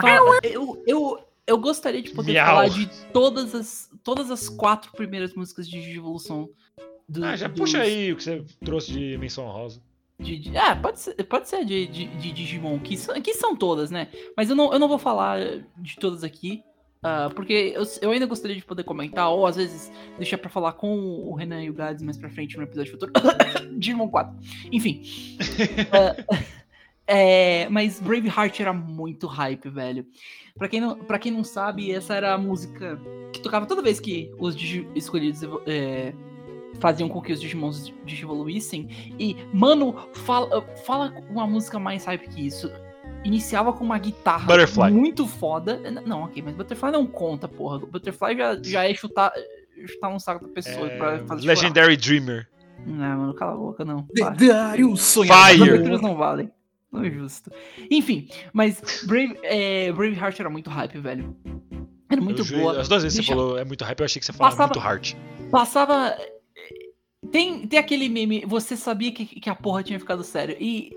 Fala- eu, eu, eu gostaria de poder Miau. falar de todas as, todas as quatro primeiras músicas de Digivolução. Do, Ah, já dos- puxa aí o que você trouxe de menção rosa. De, de- ah, pode ser, pode ser de, de, de Digimon, que são, que são todas, né? Mas eu não, eu não vou falar de todas aqui, ah, porque eu, eu ainda gostaria de poder comentar, ou às vezes deixar pra falar com o Renan e o Gads mais pra frente no episódio futuro. Digimon 4. Enfim. Ah, é, mas Braveheart era muito hype, velho. Pra quem, não, pra quem não sabe, essa era a música que tocava toda vez que os Digi escolhidos é, faziam com que os Digimons digivoluíssem. E, mano, fala, fala uma música mais hype que isso. Iniciava com uma guitarra Butterfly. muito foda. Não, ok, mas Butterfly não conta, porra. Butterfly já, já é chutar, chutar um saco da pessoa pra É, fazer chorar. Legendary Dreamer. Não, mano, cala a boca, não. Lendário sonhador. Fire. As não valem. Não é justo. Enfim, mas Brave, é, Braveheart era muito hype, velho. Era muito Eu ju- boa. As duas vezes Deixa- você falou é muito hype, eu achei que você falava Passava- muito hard. Passava. Tem, tem aquele meme, você sabia que, que a porra tinha ficado sério. E,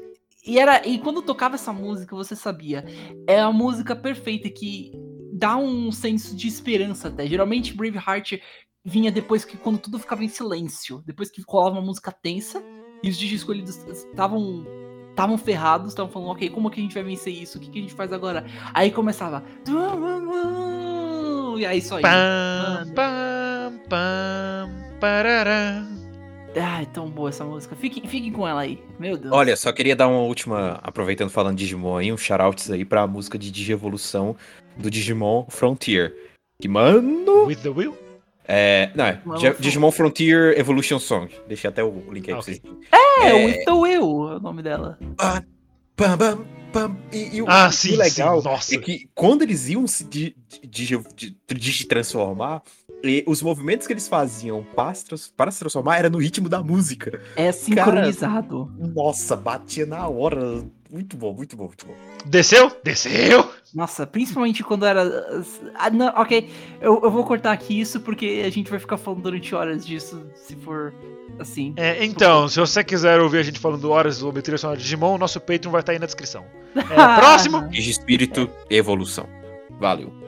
e era. E quando tocava essa música, você sabia. É a música perfeita que dá um senso de esperança até. Geralmente Braveheart vinha depois que quando tudo ficava em silêncio. Depois que rolava uma música tensa e os DJs escolhidos estavam. Estavam ferrados, estavam falando, ok, como que a gente vai vencer isso? O que, que a gente faz agora? Aí começava. E aí só ia. Pam, pam, pam. Ai, tão boa essa música. Fiquem, fiquem com ela aí. Meu Deus. Olha, só queria dar uma última, aproveitando falando de Digimon aí, um shoutouts aí pra música de Digievolução do Digimon Frontier. Que, mano. With the will? É. Não, é. Mano, Digimon Frontier Evolution Song. Deixei até o link aí Ah, pra vocês. É, é- o Então Eu é o nome dela. Pam, pam. E, e o, Ah, o sim, legal sim, nossa. é que quando eles iam se di- di- di- transformar, e os movimentos que eles faziam para se, para se transformar era no ritmo da música. É sincronizado. Nossa, batia na hora. Muito bom, muito bom, muito bom. Desceu? Desceu! Nossa, principalmente quando era. Ah, não, ok. Eu, eu vou cortar aqui isso porque a gente vai ficar falando durante horas disso, se for assim. É, então, se você quiser ouvir a gente falando horas sobre trilha sonora de Digimon, o nosso Patreon vai estar aí na descrição. É, próximo! Digi Espírito Evolução. Valeu.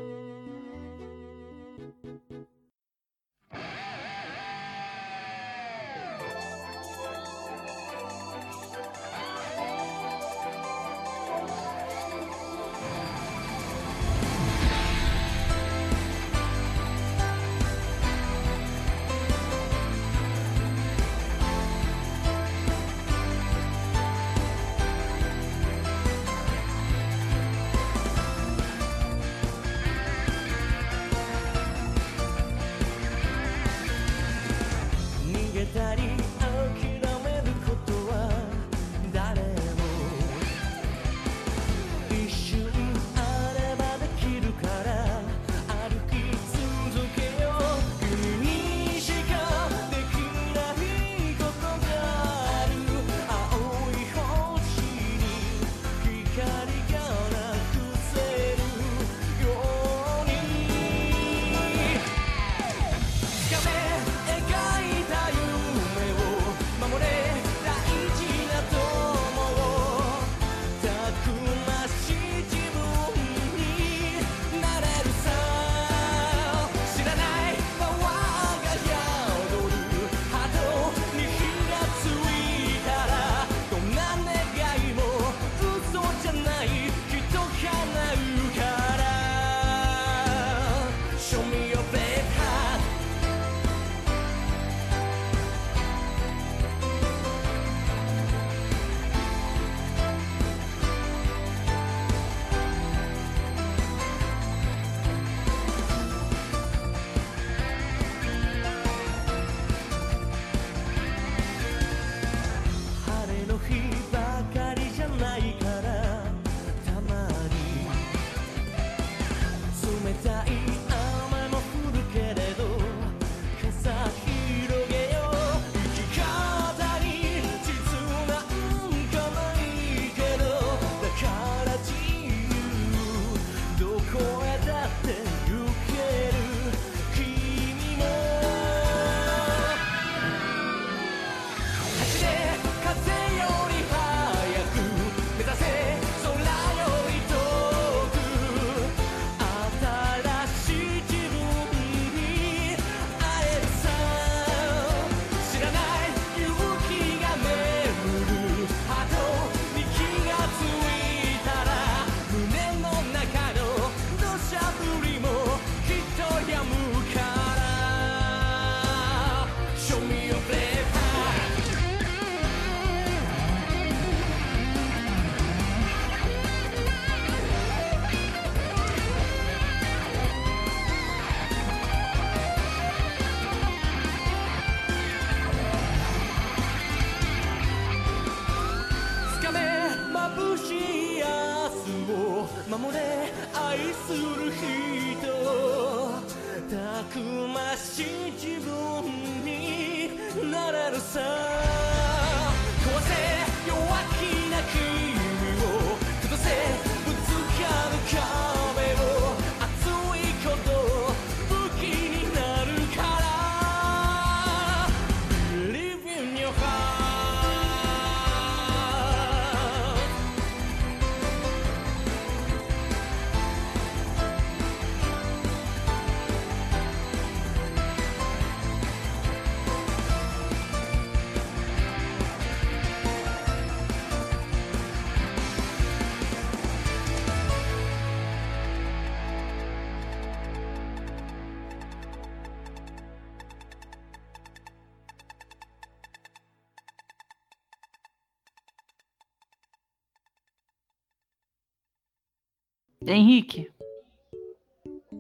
Henrique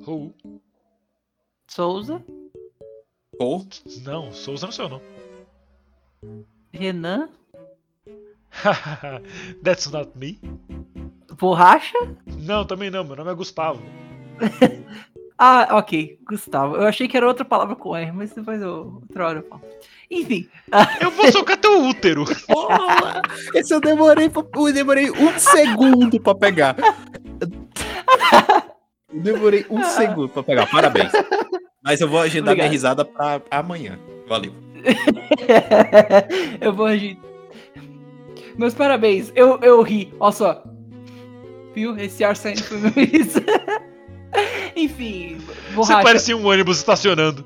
Who? Souza, Ou Não, Souza não sou eu, não. Renan, That's not me. Borracha. Não, também não. Meu nome é Gustavo. Ah, ok, Gustavo. Eu achei que era outra palavra com R, mas depois eu, outra hora eu falo. Enfim, Eu vou socar teu útero. Esse eu demorei, pra- eu demorei um segundo pra pegar. Eu demorei um segundo pra pegar. Parabéns. Mas eu vou agendar minha Obrigado. risada pra amanhã. Valeu. eu vou agir. Meus parabéns, eu, eu ri, olha só. Viu? Esse ar saindo foi meu riso. Enfim, Você borracha. parecia um ônibus estacionando.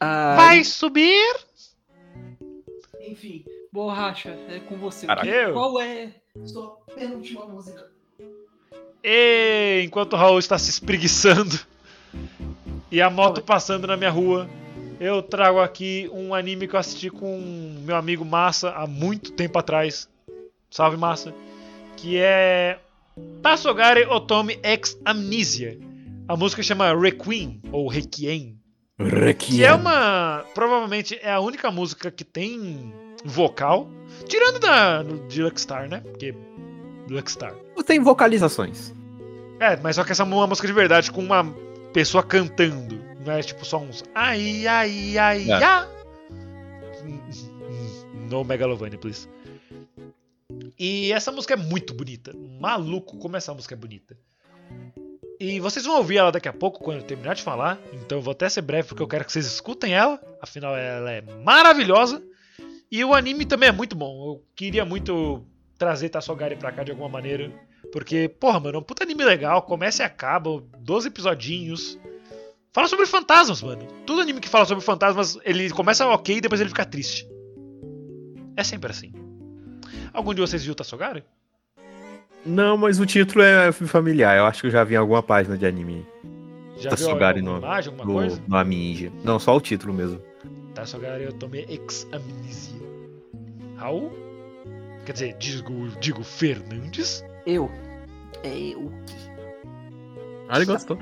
Ah, Vai subir? Enfim, borracha, é com você. Caraca. Eu? Qual é sua penúltima música? E enquanto o Raul está se espreguiçando e a moto passando na minha rua, eu trago aqui um anime que eu assisti com meu amigo Massa há muito tempo atrás. Salve Massa! Que é Tassogare Otome Ex Amnesia. A música chama Requiem ou Requiem. Que é uma. Provavelmente é a única música que tem vocal. Tirando da de Luckstar, né? Porque. Luckstar. Tem vocalizações. É, mas só que essa é uma música de verdade com uma pessoa cantando. Não é tipo só uns. Ai, ai, ai, É. ai. No Megalovania, please. E essa música é muito bonita. Maluco, como essa música é bonita. E vocês vão ouvir ela daqui a pouco, quando eu terminar de falar. Então eu vou até ser breve, porque eu quero que vocês escutem ela. Afinal, ela é maravilhosa. E o anime também é muito bom. Eu queria muito trazer Tassogari pra cá de alguma maneira. Porque, porra, mano, é um puta anime legal. Começa e acaba, 12 episodinhos. Fala sobre fantasmas, mano. Todo anime que fala sobre fantasmas, ele começa ok e depois ele fica triste. É sempre assim. Algum de vocês viu Tassogari? Não, mas o título é familiar. Eu acho que eu já vi em alguma página de anime. Já Tassogari viu alguma no- imagem, alguma No, coisa? no. Não, só o título mesmo. Tassogari eu tomei ex amnesia. Raul? Quer dizer, digo, digo Fernandes? Eu. É eu. Ah, ele gostou.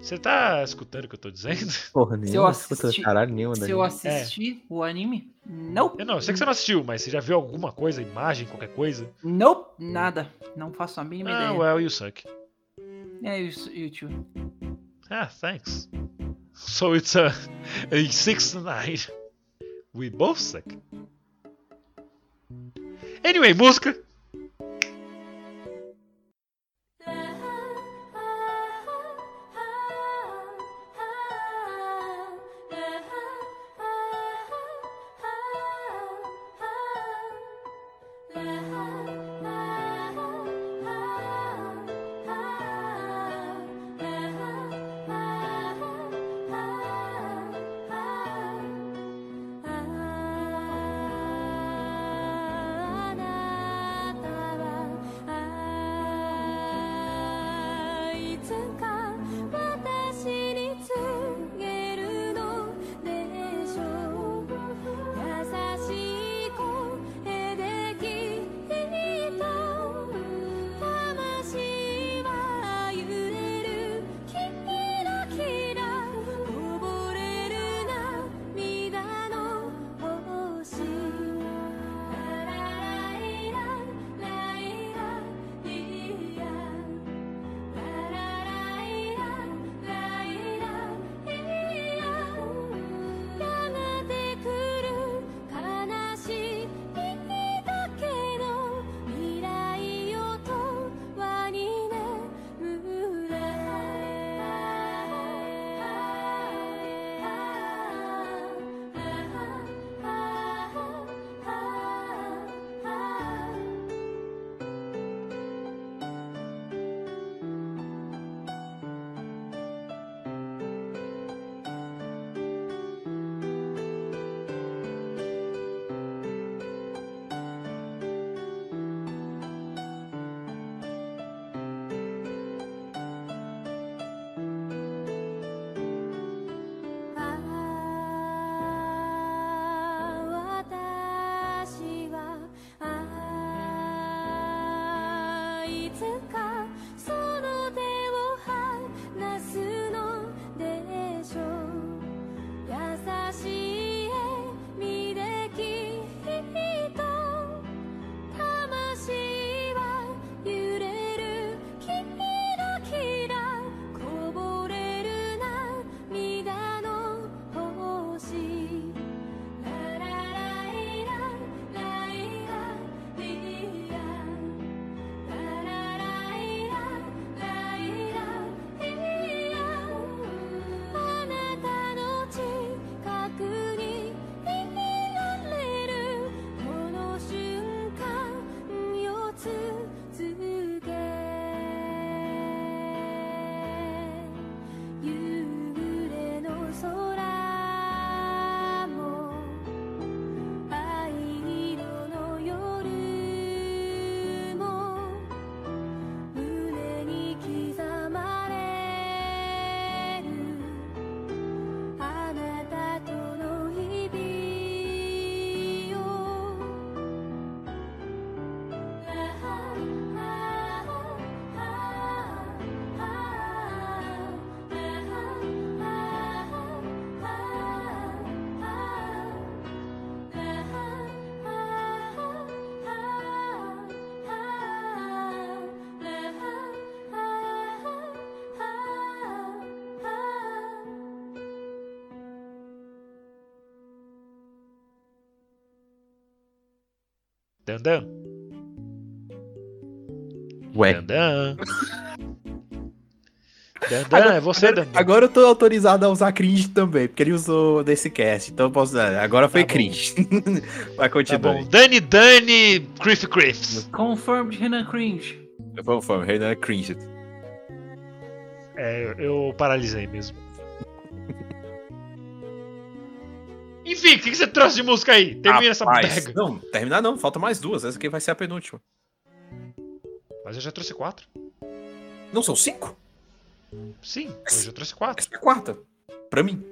Você tá escutando o que eu tô dizendo? Porra, Se eu nenhuma. assisti- Caralho, nenhuma. Se eu assisti o anime, não. Eu não, eu sei que você não assistiu, mas você já viu alguma coisa, imagem, qualquer coisa? Nope, nada. Não faço a mínima Ah, ideia. well, you suck. É isso, YouTube. Ah, thanks. So it's a, a six night. We both suck. Anyway, música. Dandan. Ué. Dandan. Dandan, é você, agora, Dandan. agora eu tô autorizado a usar cringe também, porque ele usou nesse cast, então eu posso usar. Agora foi Tá bom. cringe. Vai Tá continuar. bom. Dani Dani Criff Criffs. Confirmed Renan Cringe. Vamos, Renan é cringe. É, eu paralisei mesmo. O que, que você trouxe de música aí? Termina essa pega. Não, terminar não, falta mais duas. Essa aqui vai ser a penúltima. Mas eu já trouxe quatro. Não são cinco? Sim, eu já trouxe quatro. Essa é a quarta. Pra mim.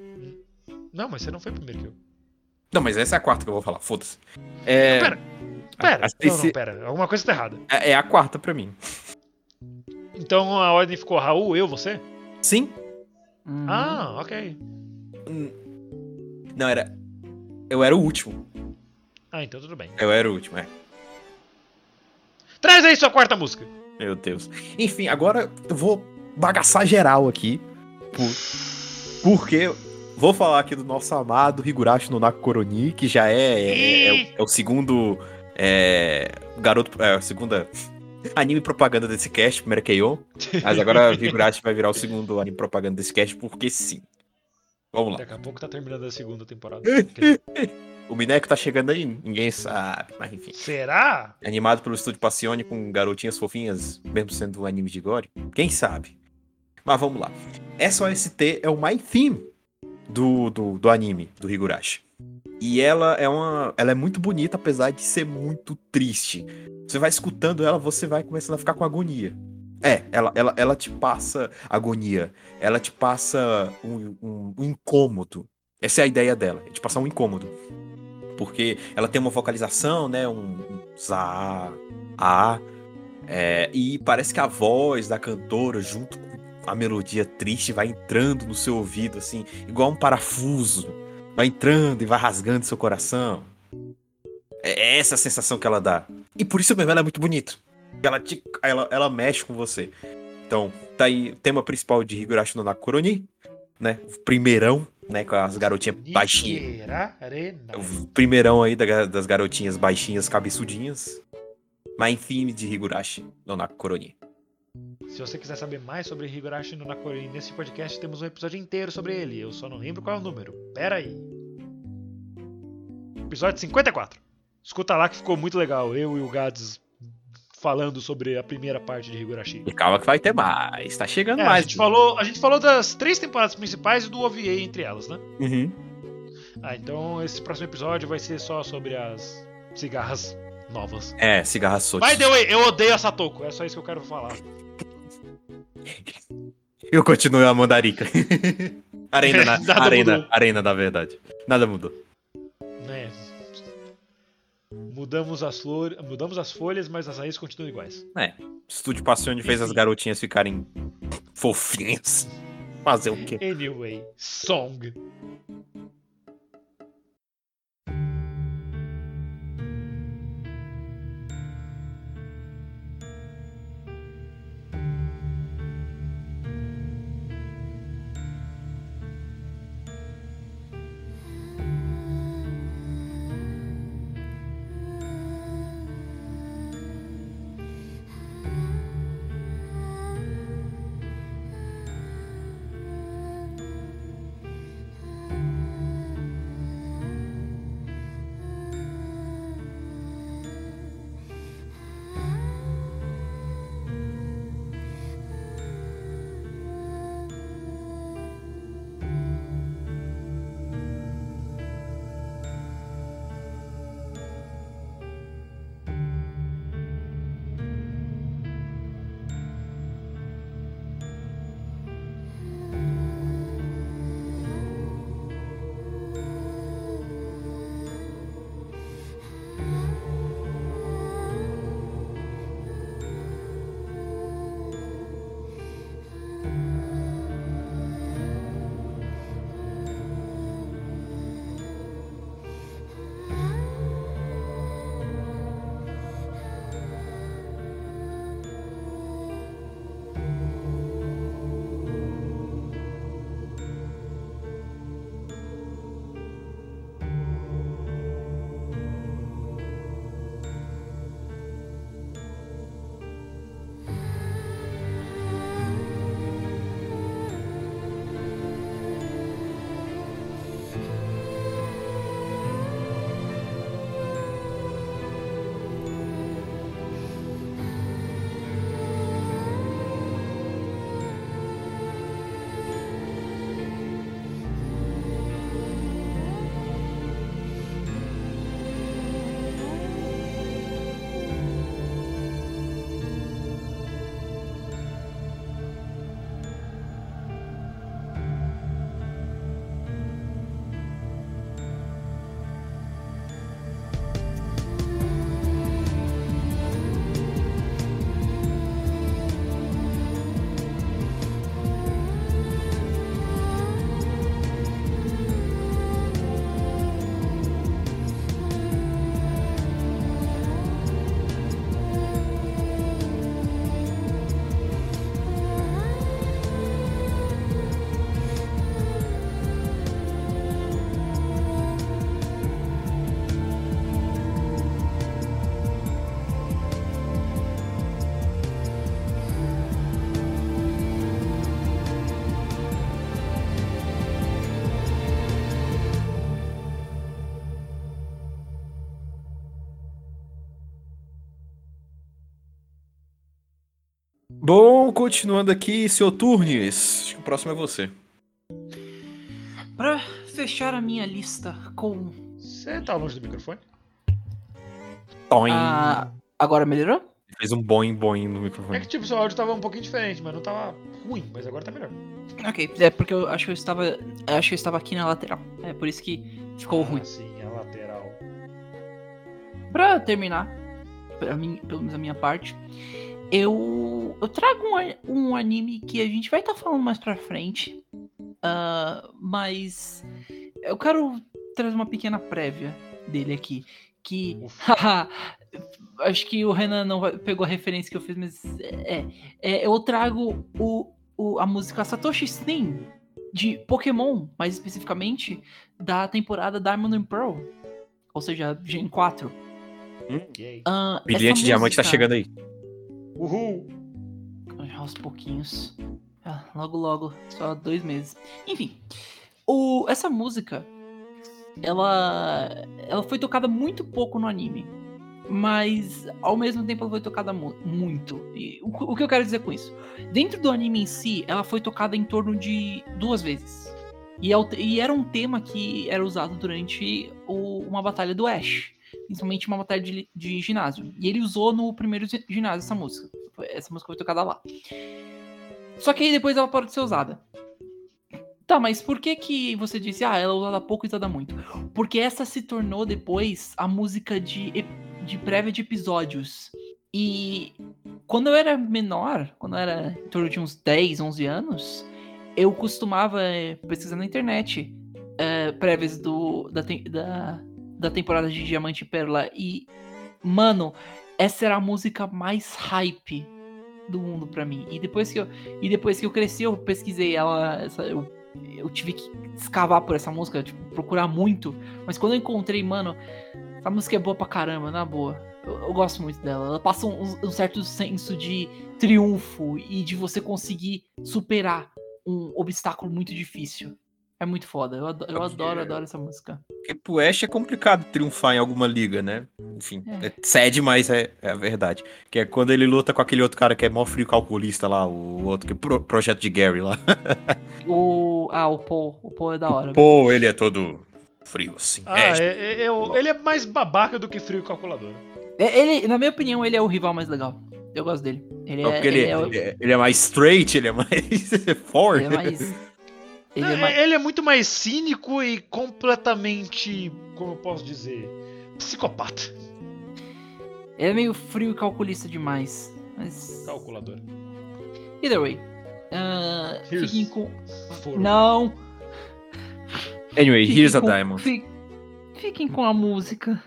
Não, mas você não foi primeiro que eu. Não, mas essa é a quarta que eu vou falar, foda-se. É, Pera, pera. a Não, não, pera. Alguma coisa tá errada. é é a quarta pra mim. Então a ordem ficou Raul, eu, você? Sim? Uhum. Ah, ok. Não, era. Eu era o último. Ah, então tudo bem. Eu era o último, é. Traz aí sua quarta música. Meu Deus. Enfim, agora eu vou bagaçar geral aqui. Por... Porque vou falar aqui do nosso amado Higurashi no Naku Koroni, que já é, é, é o, é o segundo. É, garoto. É a segunda. Anime propaganda desse cast, primeiro é KO. Mas agora Higurashi vai virar o segundo anime propaganda desse cast, porque sim. Vamos lá. Daqui a pouco tá terminando a segunda temporada. O Mineco tá chegando aí, ninguém sabe, mas enfim. Será? Animado pelo estúdio Passione com garotinhas fofinhas, mesmo sendo um anime de gore? Quem sabe? Mas vamos lá. SOST é o My Theme do, do, do anime, do Higurashi. E ela é uma. Ela é muito bonita, apesar de ser muito triste. Você vai escutando ela, você vai começando a ficar com agonia. É, ela, ela, ela te passa agonia. Ela te passa um, um- um incômodo. Essa é a ideia dela, é te passar um incômodo. Porque ela tem uma vocalização, né? Um, um a. é, e parece que a voz da cantora, junto com a melodia triste, vai entrando no seu ouvido, assim, igual um parafuso. Vai entrando e vai rasgando seu coração. É essa a sensação que ela dá. E por isso mesmo ela é muito bonita. Ela, te, ela, ela mexe com você. Então, tá aí o tema principal de Higurashi no Nakuroni, né? O primeirão, né? Com as garotinhas baixinhas. O primeirão aí da- das garotinhas baixinhas, cabeçudinhas. Main theme de Higurashi no Nakuroni. Se você quiser saber mais sobre Higurashi no Nakori, nesse podcast temos um episódio inteiro sobre ele. Eu só não lembro qual é o número. Pera aí. Episódio 54. Escuta lá que ficou muito legal. Eu e o Gads falando sobre a primeira parte de Higurashi. E calma que vai ter mais. Tá chegando É, a, mais. gente falou, a gente falou das três temporadas principais e do OVA entre elas, né? Uhum. Ah, então esse próximo episódio vai ser só sobre as cigarras novas. É, cigarra solta. By the way, eu odeio a Satoko. É só isso que eu quero falar. Eu continuo a Mandarica. arena, na, arena, mudou. arena, na verdade. Nada mudou. Mudamos as flores, mudamos as folhas, mas as raízes continuam iguais. Estúdio Passione fez as garotinhas ficarem fofinhas. Fazer o quê? Anyway, song. Continuando aqui, seu Turnes. Acho que o próximo é você. Pra fechar a minha lista com. Você tá longe do microfone? Toin. Ah, agora melhorou? Fez um boing boing no É microfone. que tipo, seu áudio tava um pouquinho diferente, mas não tava ruim, mas agora tá melhor. Ok, é porque eu acho que eu estava. eu Acho que eu estava aqui na lateral. É por isso que ficou ruim. Ah, sim, a lateral. Pra terminar, pra mim, pelo menos a minha parte, eu, eu trago um, um anime que a gente vai estar falando mais pra frente, ah, mas eu quero trazer uma pequena prévia dele aqui, que acho que o Renan não pegou a referência que eu fiz, mas é, é, eu trago o, o- a música Satoshi's Theme de Pokémon, mais especificamente da temporada Diamond and Pearl, ou seja, Gen 4. Yay. Ah, Brilhante essa Diamante tá música- chegando aí. Uhul! Aos pouquinhos. Ah, logo, logo. Só dois meses. Enfim. O, essa música, ela, ela foi tocada muito pouco no anime. Mas, ao mesmo tempo, ela foi tocada mu- muito. E o, o que eu quero dizer com isso? Dentro do anime em si, ela foi tocada em torno de duas vezes. E, é era um tema que era usado durante o- uma batalha do Ash. Principalmente uma batalha de, de ginásio. E ele usou no primeiro gi- ginásio essa música. Essa música foi tocada lá. Só que aí depois ela parou de ser usada. Tá, mas por que que você disse, ah, ela é usada pouco e usada muito? Porque essa se tornou depois a música de, de prévia de episódios. E quando eu era menor, quando eu era em torno de uns 10, 11 anos, eu costumava eh, pesquisar na internet eh, prévias do, da, da, da temporada de Diamante e Pérola. E, mano, essa era a música mais hype do mundo pra mim. E depois que eu, e depois que eu cresci, eu pesquisei ela. essa- eu, eu tive que escavar por essa música, tipo, procurar muito. Mas quando eu encontrei, mano, essa música é boa pra caramba, na boa. Eu, eu gosto muito dela. Ela passa um, um certo senso de triunfo e de você conseguir superar um obstáculo muito difícil. É muito foda. Eu adoro, eu adoro, adoro essa música. Porque pro Ash é complicado triunfar em alguma liga, né? Enfim, É. é cede, mas é, é a verdade. Que é quando ele luta com aquele outro cara que é mó frio calculista lá, o outro que é pro, projeto de Gary lá. O. Ah, o Paul. O Paul é da hora. Pô, ele é todo frio assim. Ah, É, é- é- eu- ele é mais babaca do que frio calculador. É, Ele, na minha opinião, ele é o rival mais legal. Eu gosto dele. Ele Não, é, porque ele, ele é, o- ele é- ele é mais straight, ele é mais forte. ele é mais. Ele Não, é mais. Ele é muito mais cínico e completamente, como eu posso dizer, psicopata. Ele é meio frio e calculista demais. Mas. Calculador. Either way. Here's- fiquem com. Foro. Não! Anyway, Fiquem here's a com- diamond. fi- Fiquem com a música.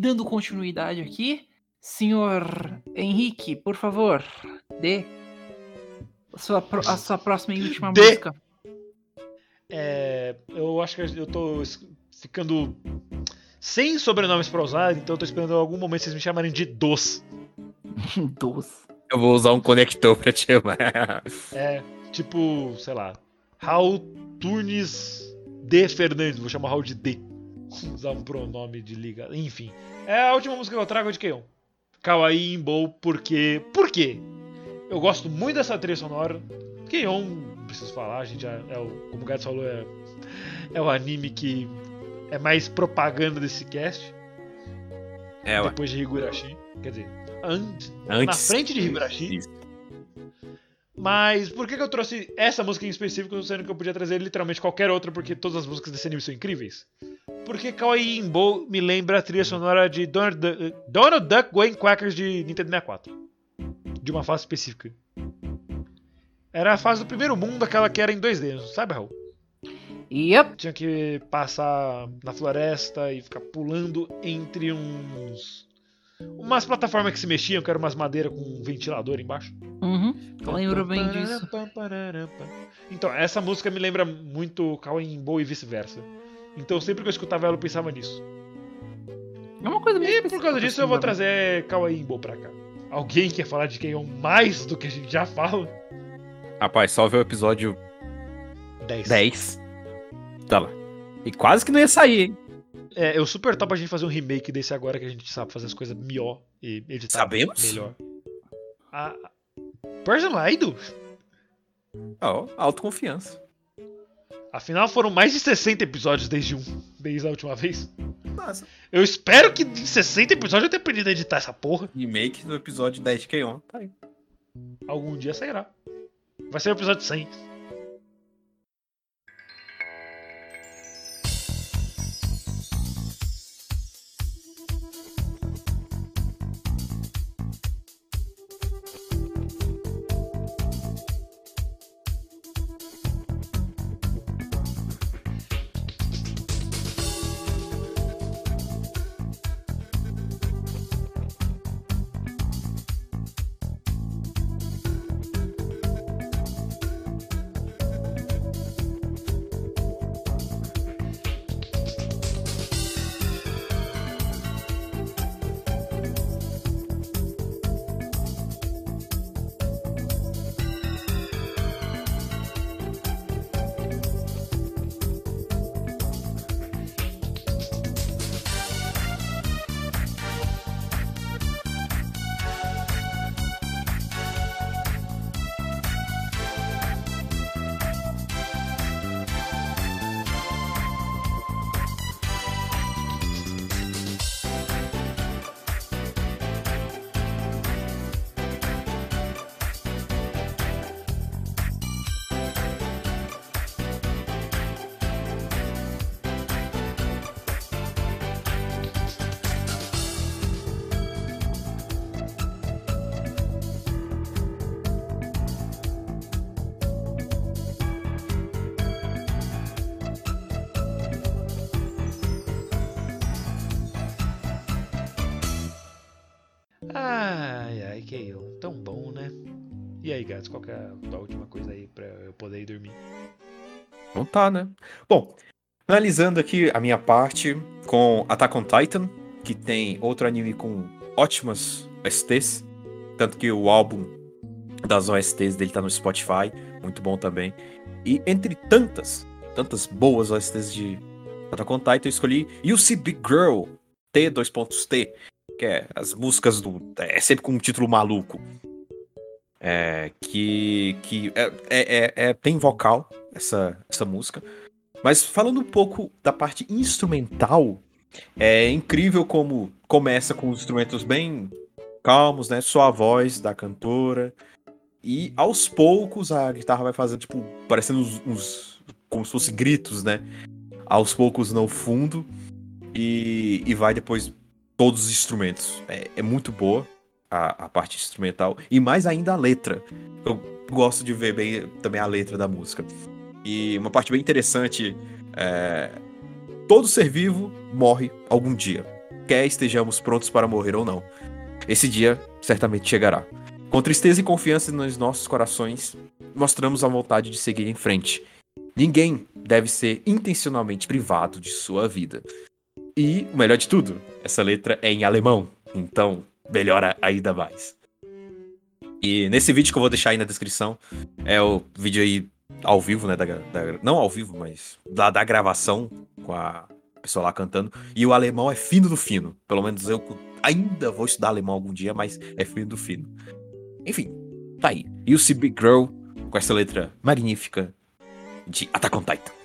Dando continuidade aqui, senhor Henrique, por favor, dê a sua, pro- a sua próxima e última Dê. música. É, eu acho que eu tô ficando sem sobrenomes pra usar, então eu tô esperando algum momento vocês me chamarem de Dos. Doce. Eu vou usar um conector pra te chamar. É, tipo, sei lá, Raul Turnes D. Fernandes, vou chamar Raul de D. Usar um pronome de liga. Enfim, é a última música que eu trago é de Keion. Kawaii Imbo, porque. Por quê? Eu gosto muito dessa trilha sonora. Keion, preciso falar, a gente já. É o, como o Gato falou, é, é o anime que é mais propaganda desse cast. É, depois de Higurashi. Quer dizer, antes, na Antes. frente de Higurashi. Isso. Mas por que, que eu trouxe essa música em específico, sendo que eu podia trazer literalmente qualquer outra, porque todas as músicas desse anime são incríveis? Porque Kawaii Imbo me lembra a trilha sonora de Donald Duck, Donald Duck Going Quackers de Nintendo 64. De uma fase específica. Era a fase do primeiro mundo, aquela que era em 2D, sabe, Raul? Yep. Tinha que passar na floresta e ficar pulando entre uns. Umas plataformas que se mexiam, que eram umas madeiras com um ventilador embaixo. Uhum. Eu lembro bem disso. Então, essa música me lembra muito Kawaii Imbo e vice-versa. Então, sempre que eu escutava ela, eu pensava nisso. É uma coisa meio E por causa disso, eu vou trazer Kawaii Imbo pra cá. Alguém quer falar de Keion mais do que a gente já fala? Rapaz, só ver o episódio 10. 10. Tá lá. E quase que não ia sair, hein? É, eu super topo a gente fazer um remake desse agora que a gente sabe fazer as coisas melhor e editar Sabemos? melhor. A... Person Idol? Ó, autoconfiança. Afinal, foram mais de 60 episódios desde um, desde a última vez. Nossa. Eu espero que em 60 episódios eu tenha aprendido a editar essa porra. Remake do episódio 10 de Keion. Tá aí. Algum dia sairá. Vai ser o episódio 100. Aí, gatos, qual é a tua última coisa aí pra eu poder ir dormir? Não tá, né? Bom, analisando aqui a minha parte com Attack on Titan, que tem outro anime com ótimas OSTs, tanto que o álbum das OSTs dele tá no Spotify, muito bom também. E entre tantas, tantas boas OSTs de Attack on Titan, eu escolhi Big Girl, T, dois pontos T, que é as músicas do... é sempre com um título maluco. É, que que é, é, é- é- tem vocal essa, essa música. Mas falando um pouco da parte instrumental, é incrível como começa com os instrumentos bem calmos, né? Só a voz da cantora. E aos poucos a guitarra vai fazendo, tipo, parecendo uns, uns- como se fosse gritos, né? Aos poucos no fundo. E, e vai depois todos os instrumentos. É, é muito boa a, a parte instrumental. E mais ainda a letra. Eu gosto de ver bem também a letra da música. E uma parte bem interessante é. Todo ser vivo morre algum dia. quer estejamos prontos para morrer ou não. Esse dia certamente chegará. Com tristeza e confiança nos nossos corações, mostramos a vontade de seguir em frente. Ninguém deve ser intencionalmente privado de sua vida. E o melhor de tudo, essa letra é em alemão, então melhora ainda mais. E nesse vídeo que eu vou deixar aí na descrição, é o vídeo aí ao vivo, né? da- da- não ao vivo, mas da, da gravação com a pessoa lá cantando. E o alemão é fino do fino. Pelo menos eu ainda vou estudar alemão algum dia, mas é fino do fino. Enfim, tá aí. E o Big Girl com essa letra magnífica de Attack on Titan.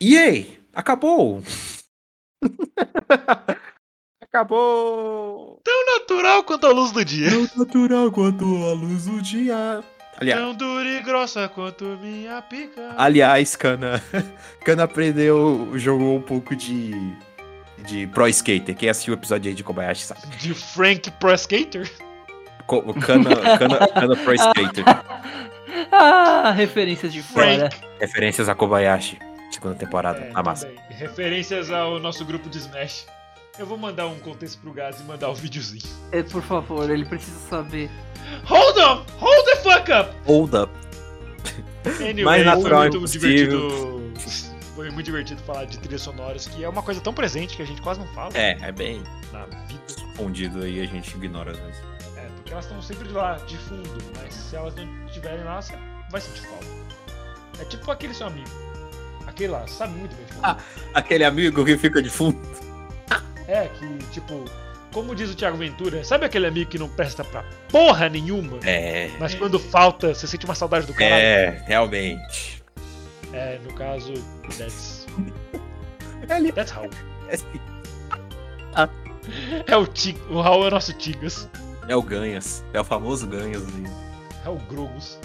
E aí? Acabou! Acabou! Tão natural quanto a luz do dia. Tão natural quanto a luz do dia. Aliás, Tão dura e grossa quanto minha pica. aliás Kana, Kana aprendeu, jogou um pouco de, de Pro Skater. Quem assistiu o episódio aí de Kobayashi sabe. De Frank Pro Skater. Co- Kana, Kana, Kana Pro Skater. Ah, referências de fora. Frank. Referências a Kobayashi. Segunda temporada. É, a massa. também. Referências ao nosso grupo de Smash. Eu vou mandar um contexto pro Gaz e mandar o videozinho. É, por favor, ele precisa saber. Hold up! Hold the fuck up! Hold up. Anyway, Mais natural foi muito impossível. divertido. Foi muito divertido falar de trilhas sonoras, que é uma coisa tão presente que a gente quase não fala É, é bem na vida. escondido aí, a gente ignora às vezes. É, porque elas estão sempre lá, de fundo, mas se elas não estiverem lá, você vai sentir falta. É tipo aquele seu amigo. Aquele lá, sabe muito bem. Ah. Aquele amigo que fica de fundo. É, que tipo, como diz o Thiago Ventura, sabe aquele amigo que não presta pra porra nenhuma? É. Mas quando falta, você sente uma saudade do caralho? É, realmente. É, no caso, that's. That's how. É, É o Tig... O Raul é o nosso Tigas. é o Ganhas. É o famoso Ganhas. ali. É o Grogos.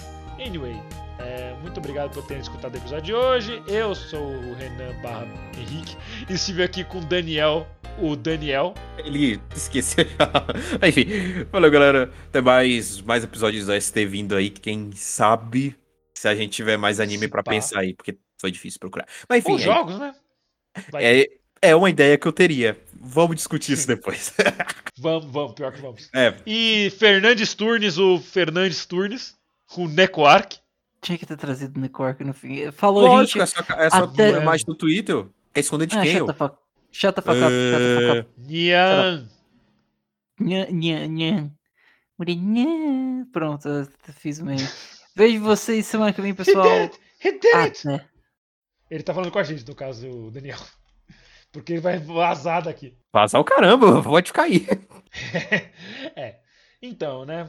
Anyway, é, muito obrigado por terem escutado o episódio de hoje. Eu sou o Renan Barra Henrique e estive aqui com o Daniel, o Daniel. Ele esqueceu. Enfim, valeu, galera. Até mais, mais episódios da ST vindo aí. Quem sabe se a gente tiver mais anime pá. pensar aí, porque foi difícil procurar. Mas enfim, Ou jogos, né? Vai. é, é uma ideia que eu teria. Vamos discutir isso depois. Vamos, vamos, pior que vamos. é, E Fernandes Turnes, o Fernandes Turnes, com Necoark. Tinha que ter trazido o Necork no fim. Falou, lógico, gente. é é só até- imagem no Twitter. Quer esconder de Ah, quem? shut eu? the fuck. Shut the fuck up, shut the fuck up. Nian. Nhan, nhan, nhan. Muri, nhan. Pronto, eu fiz o meme. Vejo vocês semana que vem, pessoal. He did it! Até. Ele tá falando com a gente, no caso, o Daniel. Porque ele vai vazar daqui. Vazar o caramba, pode ficar aí. é. Então, né?